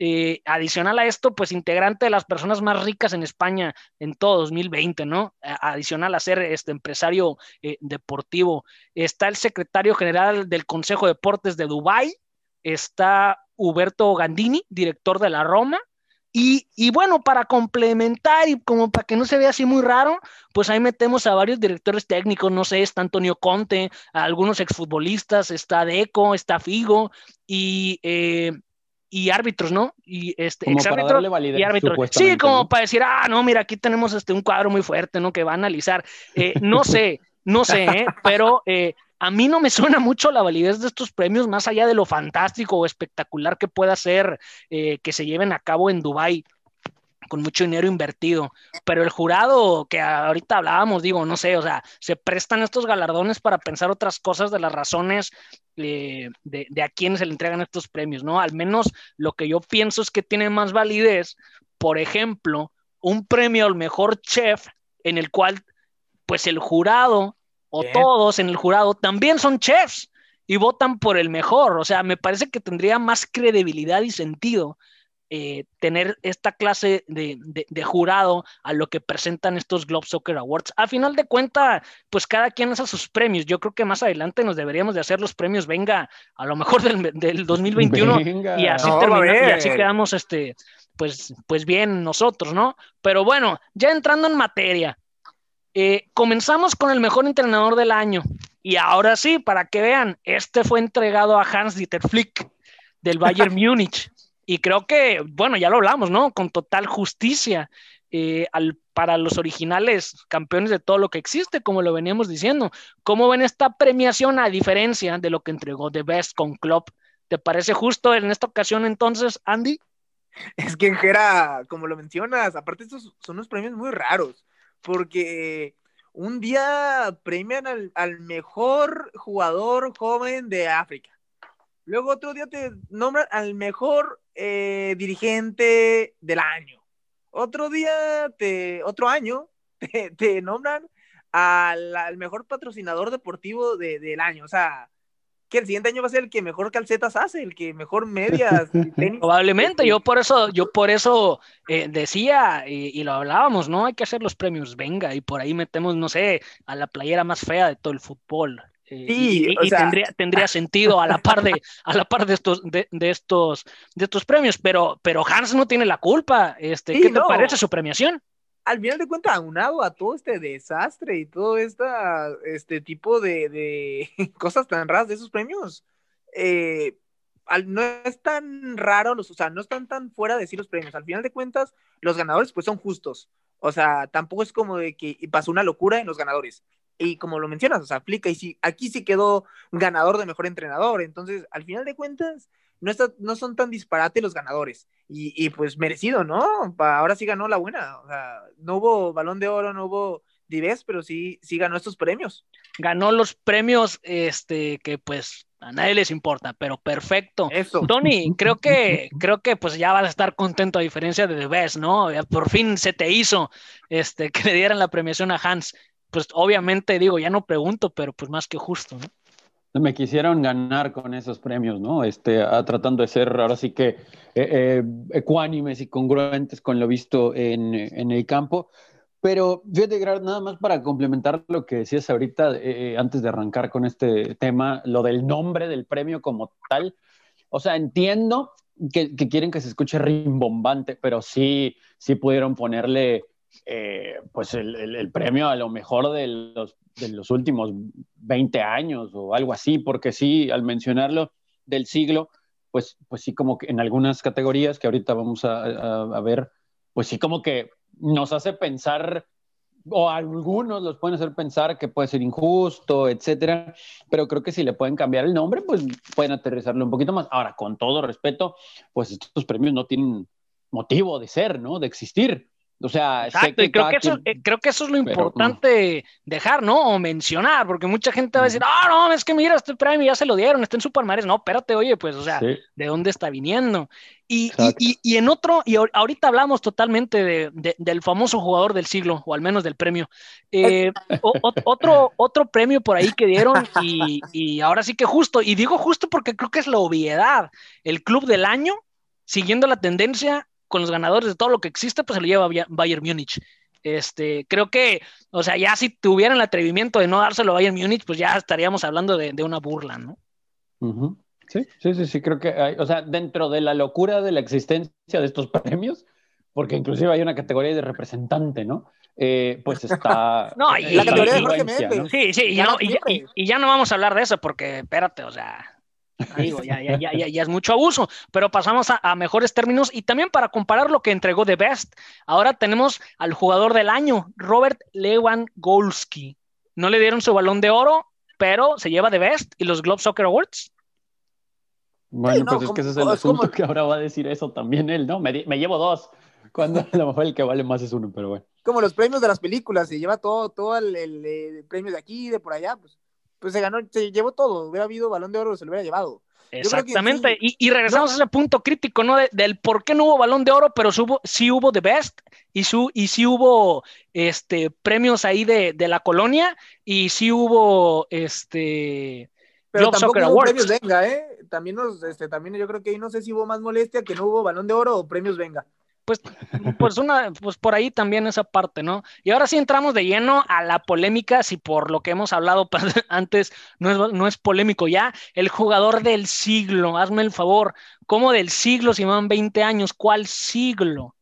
Eh, adicional a esto, pues integrante de las personas más ricas en España en todo 2020, ¿no? Adicional a ser este empresario eh, deportivo. Está el secretario general del Consejo de Deportes de Dubái, está Huberto Gandini, director de la Roma, y, bueno, para complementar y como para que no se vea así muy raro, pues ahí metemos a varios directores técnicos, no sé, está Antonio Conte, a algunos exfutbolistas, está Deco, está Figo y, eh, y árbitros, ¿no? Y este, exárbitros y árbitros. Sí, como para decir, ah, no, mira, aquí tenemos este, un cuadro muy fuerte, ¿no? Que va a analizar. Eh, no sé, no sé, ¿eh? pero a mí no me suena mucho la validez de estos premios, más allá de lo fantástico o espectacular que pueda ser eh, que se lleven a cabo en Dubái con mucho dinero invertido. Pero el jurado que ahorita hablábamos, digo, no sé, o sea, se prestan estos galardones para pensar otras cosas de las razones eh, de, de, a quiénes se le entregan estos premios, ¿no? Al menos lo que yo pienso es que tiene más validez, por ejemplo, un premio al mejor chef en el cual, pues el jurado o todos en el jurado también son chefs y votan por el mejor. O sea, me parece que tendría más credibilidad y sentido eh, tener esta clase de, jurado a lo que presentan estos Globe Soccer Awards. A final de cuentas, pues cada quien hace sus premios. Yo creo que más adelante nos deberíamos de hacer los premios, venga, a lo mejor del, 2021 y así terminamos, y así quedamos este, pues, pues bien nosotros, ¿no? Pero bueno, ya entrando en materia, eh, comenzamos con el mejor entrenador del año. Y ahora sí, para que vean, este fue entregado a Hans-Dieter Flick del Bayern Múnich. Y creo que, bueno, ya lo hablamos, ¿no? Con total justicia eh, al, para los originales campeones de todo lo que existe, como lo veníamos diciendo. ¿Cómo ven esta premiación a diferencia de lo que entregó The Best con Klopp? ¿Te parece justo en esta ocasión entonces, Andy? Es que era, como lo mencionas, aparte estos son unos premios muy raros porque un día premian al, mejor jugador joven de África. Luego otro día te nombran al mejor eh, dirigente del año. Otro día, te, otro año, te, nombran al, mejor patrocinador deportivo del año. O sea, que el siguiente año va a ser el que mejor calcetas hace, el que mejor medias. Probablemente, yo por eso, yo por eso eh, decía y, lo hablábamos, ¿no? Hay que hacer los premios, venga, y por ahí metemos, no sé, a la playera más fea de todo el fútbol. Eh, sí, y, tendría, tendría sentido a la par de, a la par de estos, de, estos, de estos premios, pero, pero Hans no tiene la culpa. Este, ¿Qué te parece su premiación? Al final de cuentas, aunado a todo este desastre y todo esta, este tipo de, cosas tan raras de esos premios, eh, no es tan raro, los, o sea, no están tan fuera de sí los premios. Al final de cuentas, los ganadores pues son justos. O sea, tampoco es como de que pasó una locura en los ganadores. Y como lo mencionas, o sea, aplica y sí, aquí sí quedó ganador de mejor entrenador. Entonces, al final de cuentas, no, está, no son tan disparates los ganadores. Y, pues merecido, ¿no? Ahora sí ganó la buena. O sea, no hubo balón de oro, no hubo Dives, pero sí, sí ganó estos premios. Ganó los premios este, que pues a nadie les importa, pero perfecto. Eso. Tony, creo que, creo que pues ya vas a estar contento a diferencia de The Best, ¿no? Por fin se te hizo este, que le dieran la premiación a Hans. Pues obviamente digo, ya no pregunto, pero pues más que justo, ¿no? Me quisieron ganar con esos premios, ¿no? Este, tratando de ser ahora sí que eh, eh, ecuánimes y congruentes con lo visto en, el campo. Pero fíjate, nada más para complementar lo que decías ahorita, eh, antes de arrancar con este tema, lo del nombre del premio como tal. O sea, entiendo que, quieren que se escuche rimbombante, pero sí, sí pudieron ponerle pues el, premio a lo mejor de los de los últimos 20 años o algo así, porque sí, al mencionarlo del siglo, pues, pues sí, como que en algunas categorías que ahorita vamos a, ver, pues sí, como que nos hace pensar, o algunos los pueden hacer pensar que puede ser injusto, etcétera, pero creo que si le pueden cambiar el nombre, pues pueden aterrizarlo un poquito más. Ahora, con todo respeto, pues estos premios no tienen motivo de ser, ¿no? De existir. O sea, Exacto, y creo que, eso, eh, creo que eso es lo importante dejar, ¿no? O mencionar, porque mucha gente va a decir, ah, no, es que mira, este premio ya se lo dieron, está en Super No, espérate, oye, pues, o sea, ¿de dónde está viniendo? Y, y, y, en otro, y ahorita hablamos totalmente de, del famoso jugador del siglo, o al menos del premio. Eh, otro, otro premio por ahí que dieron, y, y ahora sí que justo, y digo justo porque creo que es la obviedad, el club del año, siguiendo la tendencia, con los ganadores de todo lo que existe, pues se lo lleva Bayern Múnich. Este, creo que, o sea, ya si tuvieran el atrevimiento de no dárselo a Bayern Múnich, pues ya estaríamos hablando de, una burla, ¿no? Sí, sí, sí, sí, creo que hay, o sea, dentro de la locura de la existencia de estos premios, porque inclusive hay una categoría de representante, ¿no? Eh, pues está. no, y, la categoría de Sí, sí, y ya no vamos a hablar de eso porque, espérate, o sea, Digo, ya, ya, ya, ya, es mucho abuso, pero pasamos a, mejores términos y también para comparar lo que entregó The Best. Ahora tenemos al jugador del año, Robert Lewandowski. No le dieron su balón de oro, pero se lleva The Best y los Globe Soccer Awards. Bueno, pues es que ese es el asunto que ahora va a decir eso también él, ¿no? Me, llevo dos, cuando a lo mejor el que vale más es uno, pero bueno. Como los premios de las películas, se lleva todo, todo el, el premio de aquí, de por allá, pues pues se ganó, se llevó todo. Hubiera habido balón de oro, se lo hubiera llevado. Exactamente, y, regresamos a ese punto crítico, ¿no? del por qué no hubo balón de oro, pero sí hubo The Best y, su, y sí hubo este, premios ahí de, la colonia y sí hubo este. Pero tampoco hubo premios Venga, ¿eh? También, nos, este, también yo creo que ahí no sé si hubo más molestia que no hubo balón de oro o premios Venga pues, pues, una, pues por ahí también esa parte, ¿no? Y ahora sí entramos de lleno a la polémica, si por lo que hemos hablado antes no es, no es polémico ya, el jugador del siglo, hazme el favor, ¿cómo del siglo si van 20 años? ¿Cuál siglo?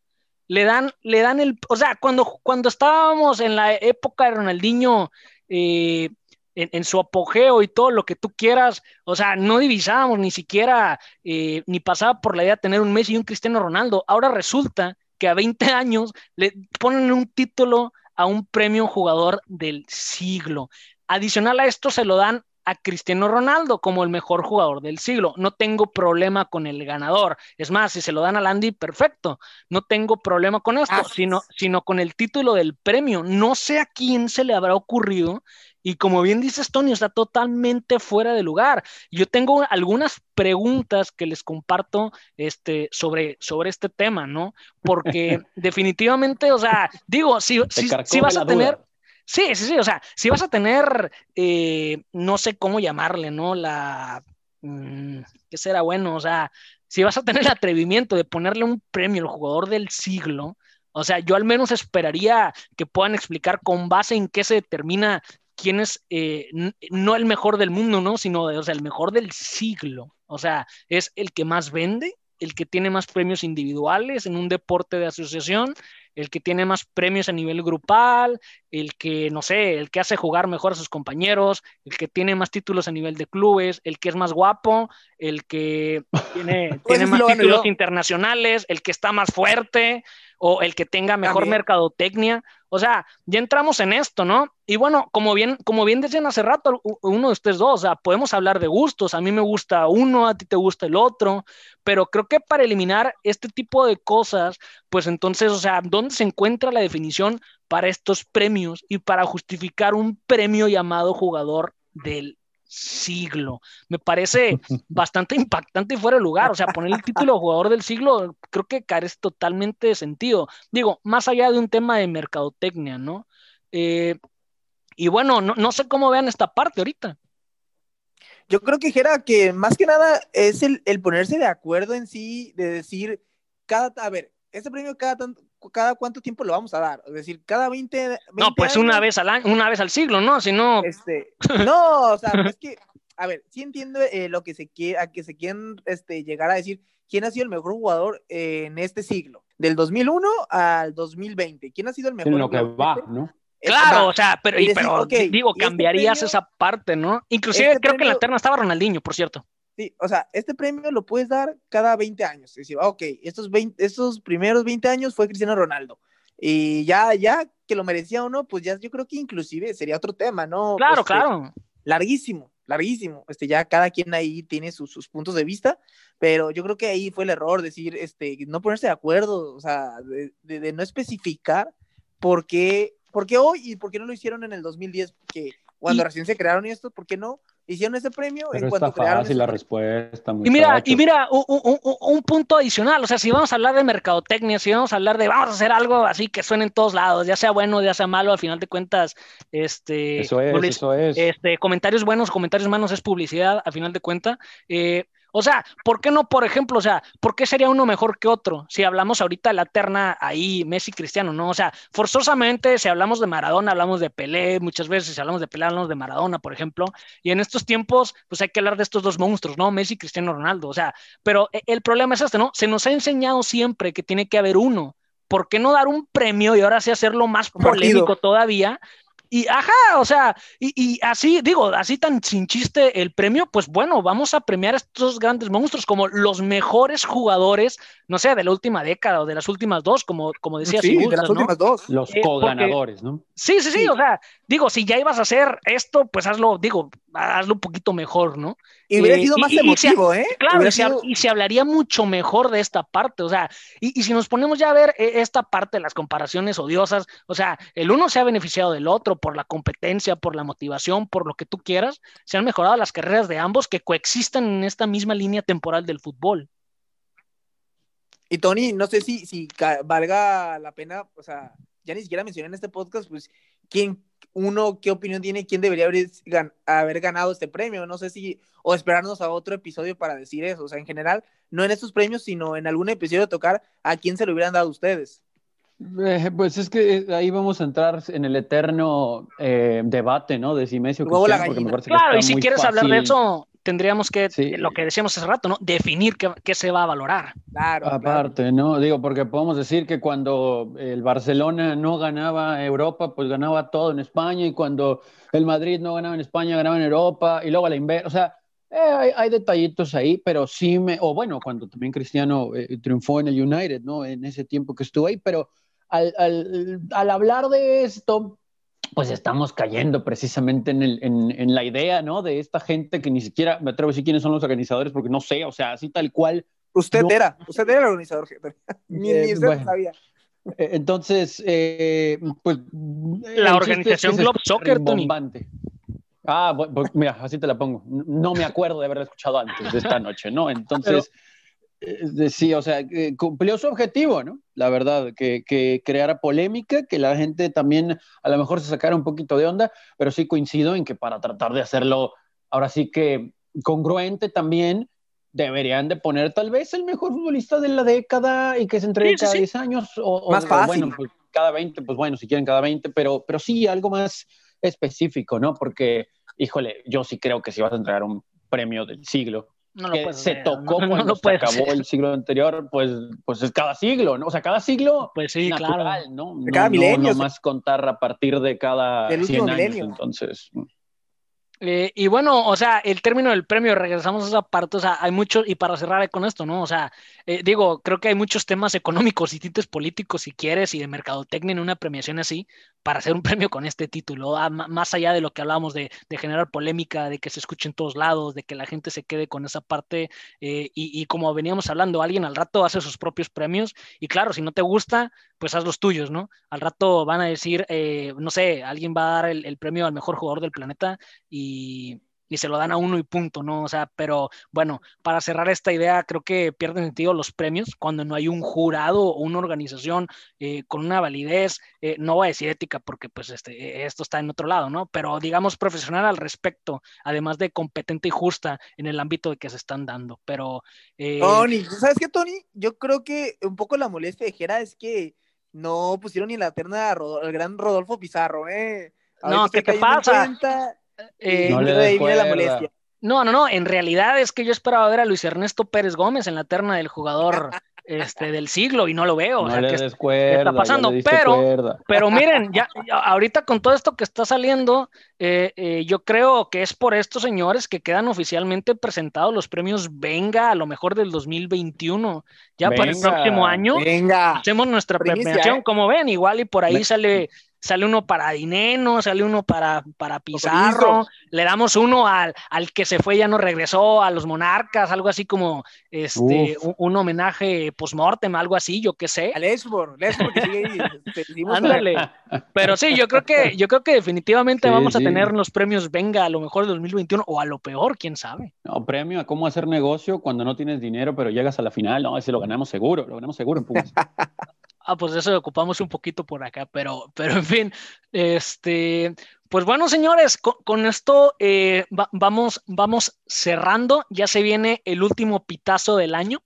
Le dan, le dan el, o sea, cuando, cuando estábamos en la época de Ronaldinho, eh, en, su apogeo y todo lo que tú quieras, o sea, no divisábamos ni siquiera, eh, ni pasaba por la idea de tener un Messi y un Cristiano Ronaldo. Ahora resulta que a 20 años le ponen un título a un premio jugador del siglo. Adicional a esto se lo dan a Cristiano Ronaldo como el mejor jugador del siglo. No tengo problema con el ganador. Es más, si se lo dan a Landy, perfecto. No tengo problema con esto, sino, sino con el título del premio. No sé a quién se le habrá ocurrido y como bien dices, Tony, está totalmente fuera de lugar. Yo tengo algunas preguntas que les comparto este, sobre, sobre este tema, ¿no? Porque definitivamente, o sea, digo, si, si, vas a tener... Sí, sí, sí, o sea, si vas a tener, eh, no sé cómo llamarle, ¿no? La... Mm, ¿Qué será bueno? O sea, si vas a tener el atrevimiento de ponerle un premio al jugador del siglo, o sea, yo al menos esperaría que puedan explicar con base en qué se determina quién es eh, no el mejor del mundo, ¿no? Sino, o sea, el mejor del siglo. O sea, es el que más vende, el que tiene más premios individuales en un deporte de asociación, el que tiene más premios a nivel grupal, el que, no sé, el que hace jugar mejor a sus compañeros, el que tiene más títulos a nivel de clubes, el que es más guapo, el que tiene, pues tiene más títulos internacionales, el que está más fuerte o el que tenga mejor mercadotecnia. O sea, ya entramos en esto, ¿no? Y bueno, como bien, como bien decían hace rato uno de ustedes dos, o sea, podemos hablar de gustos, a mí me gusta uno, a ti te gusta el otro, pero creo que para eliminar este tipo de cosas, pues entonces, o sea, ¿dónde se encuentra la definición para estos premios y para justificar un premio llamado jugador del siglo. Me parece bastante impactante y fuera de lugar. O sea, poner el título de jugador del siglo creo que carece totalmente de sentido. Digo, más allá de un tema de mercadotecnia, ¿no? Eh, y bueno, no, sé cómo vean esta parte ahorita. Yo creo que, Jera, que más que nada es el, ponerse de acuerdo en sí, de decir, cada, a ver, este premio cada, tanto, cada cuánto tiempo lo vamos a dar. Es decir, cada 20, No, pues una vez al año, una vez al siglo, ¿no? Si no. Este, no, o sea, es que, a ver, sí entiendo eh, lo que se quiere, a que se quieren este, llegar a decir quién ha sido el mejor jugador en este siglo, del 2001 al 2020. ¿Quién ha sido el mejor? En lo que va, ¿no? Este, claro, o sea, pero, digo, este cambiarías esa parte, ¿no? Inclusive este creo que en la terna estaba Ronaldinho, por cierto. Sí, o sea, este premio lo puedes dar cada 20 años. Es decir, ok, estos, 20, estos primeros 20 años fue Cristiano Ronaldo. Y ya, ya que lo merecía o no, pues ya yo creo que inclusive sería otro tema, ¿no? Claro, este, claro. Larguísimo, larguísimo. Este, ya cada quien ahí tiene sus, sus, puntos de vista, pero yo creo que ahí fue el error, decir, este, no ponerse de acuerdo, o sea, de, de, no especificar por qué, por qué hoy y por qué no lo hicieron en el 2010, que cuando recién se crearon esto, ¿por qué no? hicieron ese premio en cuanto está fácil la respuesta. Y mira, y mira un, punto adicional, o sea, si vamos a hablar de mercadotecnia, si vamos a hablar de vamos a hacer algo así que suene en todos lados, ya sea bueno, ya sea malo, al final de cuentas, este, eso es, eso es. Este, comentarios buenos, comentarios malos es publicidad, al final de cuentas. Eh, o sea, ¿por qué no, por ejemplo, o sea, por qué sería uno mejor que otro? Si hablamos ahorita de la terna ahí, Messi Cristiano, ¿no? O sea, forzosamente, si hablamos de Maradona, hablamos de Pelé, muchas veces si hablamos de Pelé, hablamos de Maradona, por ejemplo, y en estos tiempos, pues hay que hablar de estos dos monstruos, ¿no? Messi Cristiano Ronaldo, o sea, pero e, el problema es este, ¿no? Se nos ha enseñado siempre que tiene que haber uno. ¿Por qué no dar un premio y ahora sí hacerlo más polémico todavía? Y ajá, o sea, y, así, digo, así tan sin chiste el premio, pues bueno, vamos a premiar a estos grandes monstruos como los mejores jugadores, no sé, de la última década o de las últimas dos, como, como decía Sí, de las últimas dos. Los eh, co-ganadores, ¿no? Sí, sí, sí, o sea, digo, si ya ibas a hacer esto, pues hazlo, digo, hazlo un poquito mejor, ¿no? Y hubiera eh, sido más emotivo, ¿eh? Claro, y se, hablaría mucho mejor de esta parte, o sea, y, si nos ponemos ya a ver eh, esta parte de las comparaciones odiosas, o sea, el uno se ha beneficiado del otro por la competencia, por la motivación, por lo que tú quieras, se han mejorado las carreras de ambos que coexisten en esta misma línea temporal del fútbol. Y Tony, no sé si, si valga la pena, o sea, ya ni siquiera mencioné en este podcast, pues, quién, uno, qué opinión tiene, quién debería haber, haber, ganado este premio. No sé si, o esperarnos a otro episodio para decir eso. O sea, en general, no en estos premios, sino en algún episodio tocar a quién se lo hubieran dado ustedes. Eh, pues es que ahí vamos a entrar en el eterno eh, debate, ¿no? De si Messi o Claro, y si quieres hablar de eso, tendríamos que, lo que decíamos hace rato, ¿no? Definir qué, se va a valorar. Claro. Aparte, ¿no? Digo, porque podemos decir que cuando el Barcelona no ganaba Europa, pues ganaba todo en España, y cuando el Madrid no ganaba en España, ganaba en Europa, y luego a la inversa. O sea, eh, hay, detallitos ahí, pero sí me. O bueno, cuando también Cristiano eh, triunfó en el United, ¿no? En ese tiempo que estuvo ahí, pero al, al, al hablar de esto pues estamos cayendo precisamente en, el, en, la idea, ¿no? De esta gente que ni siquiera me atrevo a decir quiénes son los organizadores, porque no sé, o sea, así tal cual. Usted era, usted era el organizador, ni, ni eh, usted sabía. Eh, entonces, eh, pues. La organización Globe Soccer, Tony. Ah, pues, mira, así te la pongo. No me acuerdo de haberla escuchado antes de esta noche, ¿no? Entonces, eh, sí, o sea, cumplió su objetivo, ¿no? La verdad, que, que, creara polémica, que la gente también a lo mejor se sacara un poquito de onda, pero sí coincido en que para tratar de hacerlo, ahora sí que congruente también, deberían de poner tal vez el mejor futbolista de la década y que se entregue cada 10 años o, más fácil. bueno, pues cada 20, pues bueno, si quieren cada 20, pero, pero sí algo más específico, ¿no? Porque, híjole, yo sí creo que si vas a entregar un premio del siglo, no que se tocó cuando se acabó el siglo anterior, pues, pues es cada siglo, ¿no? O sea, cada siglo pues sí, natural, claro. ¿no? cada milenio. No, más contar a partir de cada 100 años, entonces... Eh, y bueno, o sea, el término del premio, regresamos a esa parte, o sea, hay mucho, y para cerrar con esto, ¿no? O sea, eh, digo, creo que hay muchos temas económicos y tintes políticos, si quieres, y de mercadotecnia en una premiación así, para hacer un premio con este título, ah, más allá de lo que hablábamos de, generar polémica, de que se escuche en todos lados, de que la gente se quede con esa parte, eh, y, como veníamos hablando, alguien al rato hace sus propios premios, y claro, si no te gusta, pues haz los tuyos, ¿no? Al rato van a decir, no sé, alguien va a dar el premio al mejor jugador del planeta, y y, se lo dan a uno y punto, ¿no? O sea, pero bueno, para cerrar esta idea, creo que pierden sentido los premios cuando no hay un jurado o una organización eh, con una validez, eh, no voy a decir ética porque pues este, esto está en otro lado, ¿no? Pero digamos profesional al respecto, además de competente y justa en el ámbito de que se están dando, pero... Eh, Tony, ¿sabes qué, Tony? Yo creo que un poco la molestia de Jera es que no pusieron ni la terna al gran Rodolfo Pizarro, ¿eh? no, ¿qué te pasa? Eh, no le No, no, no. En realidad es que yo esperaba ver a Luis Ernesto Pérez Gómez en la terna del jugador este, del siglo y no lo veo. o sea, ¿qué, está pasando? Pero, pero miren, ya, ahorita con todo esto que está saliendo, eh, eh, yo creo que es por estos señores que quedan oficialmente presentados los premios Venga a lo mejor del 2021. Ya para el próximo año Venga. hacemos nuestra premiación. Como ven, igual y por ahí sale sale uno para Dineno, sale uno para, para Pizarro, le damos uno al, al que se fue y ya no regresó, a los monarcas, algo así como este, un, homenaje post-mortem, algo así, yo qué sé. Al Lesbor, Lesbor que sigue ahí. Ándale. Pero sí, yo creo que, yo creo que definitivamente vamos a tener los premios Venga a lo mejor del 2021 o a lo peor, quién sabe. No, premio a cómo hacer negocio cuando no tienes dinero, pero llegas a la final, no, ese lo ganamos seguro, lo ganamos seguro en Pumas. Ah, pues eso ocupamos un poquito por acá, pero, pero en fin, este, pues bueno, señores, con, esto eh, vamos, vamos cerrando. Ya se viene el último pitazo del año.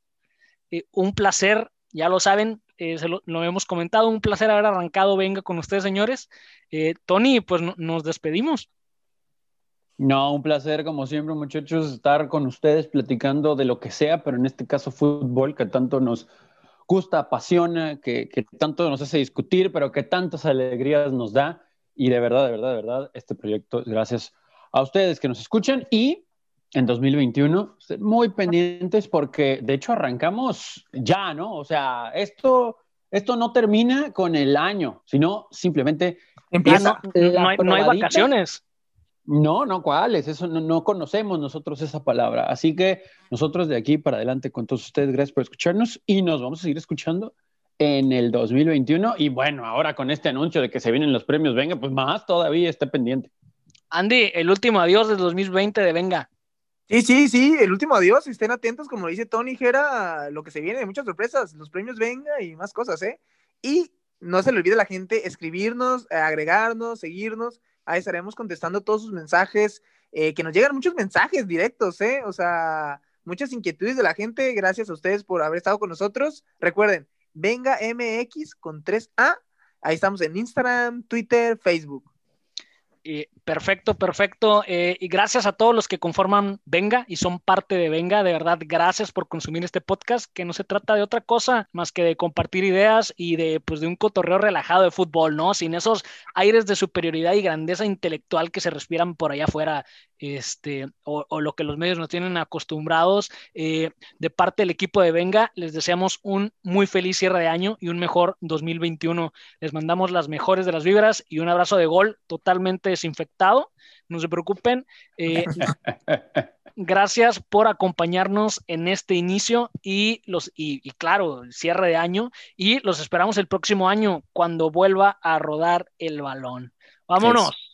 Eh, un placer, ya lo saben, eh, se lo, hemos comentado, un placer haber arrancado. Venga con ustedes, señores. Tony, pues nos despedimos. No, un placer, como siempre, muchachos, estar con ustedes platicando de lo que sea, pero en este caso fútbol, que tanto nos, gusta, apasiona, que, tanto nos hace discutir, pero que tantas alegrías nos da. Y de verdad, de verdad, de verdad, este proyecto, gracias a ustedes que nos escuchan y en 2021, muy pendientes porque de hecho arrancamos ya, ¿no? O sea, esto, esto no termina con el año, sino simplemente empieza. no, hay, no hay vacaciones. No, no, ¿cuáles? Eso no, conocemos nosotros esa palabra. Así que nosotros de aquí para adelante con todos ustedes, gracias por escucharnos y nos vamos a seguir escuchando en el 2021. Y bueno, ahora con este anuncio de que se vienen los premios, venga, pues más todavía esté pendiente. Andy, el último adiós del 2020 de Venga. Sí, sí, sí, el último adiós. Estén atentos, como dice Tony Jera, lo que se viene, muchas sorpresas, los premios Venga y más cosas, ¿eh? Y no se le olvide a la gente escribirnos, agregarnos, seguirnos Ahí estaremos contestando todos sus mensajes, eh, que nos llegan muchos mensajes directos, ¿eh? O sea, muchas inquietudes de la gente. Gracias a ustedes por haber estado con nosotros. Recuerden, venga MX con 3A. Ahí estamos en Instagram, Twitter, Facebook perfecto, perfecto. Eh, y gracias a todos los que conforman Venga y son parte de Venga. De verdad, gracias por consumir este podcast, que no se trata de otra cosa más que de compartir ideas y de, pues, de un cotorreo relajado de fútbol, ¿no? Sin esos aires de superioridad y grandeza intelectual que se respiran por allá afuera este, o, lo que los medios nos tienen acostumbrados. Eh, de parte del equipo de Venga, les deseamos un muy feliz cierre de año y un mejor 2021. Les mandamos las mejores de las vibras y un abrazo de gol totalmente desinfectado. No se preocupen. Eh, gracias por acompañarnos en este inicio y los y, claro, el cierre de año y los esperamos el próximo año cuando vuelva a rodar el balón. Vámonos.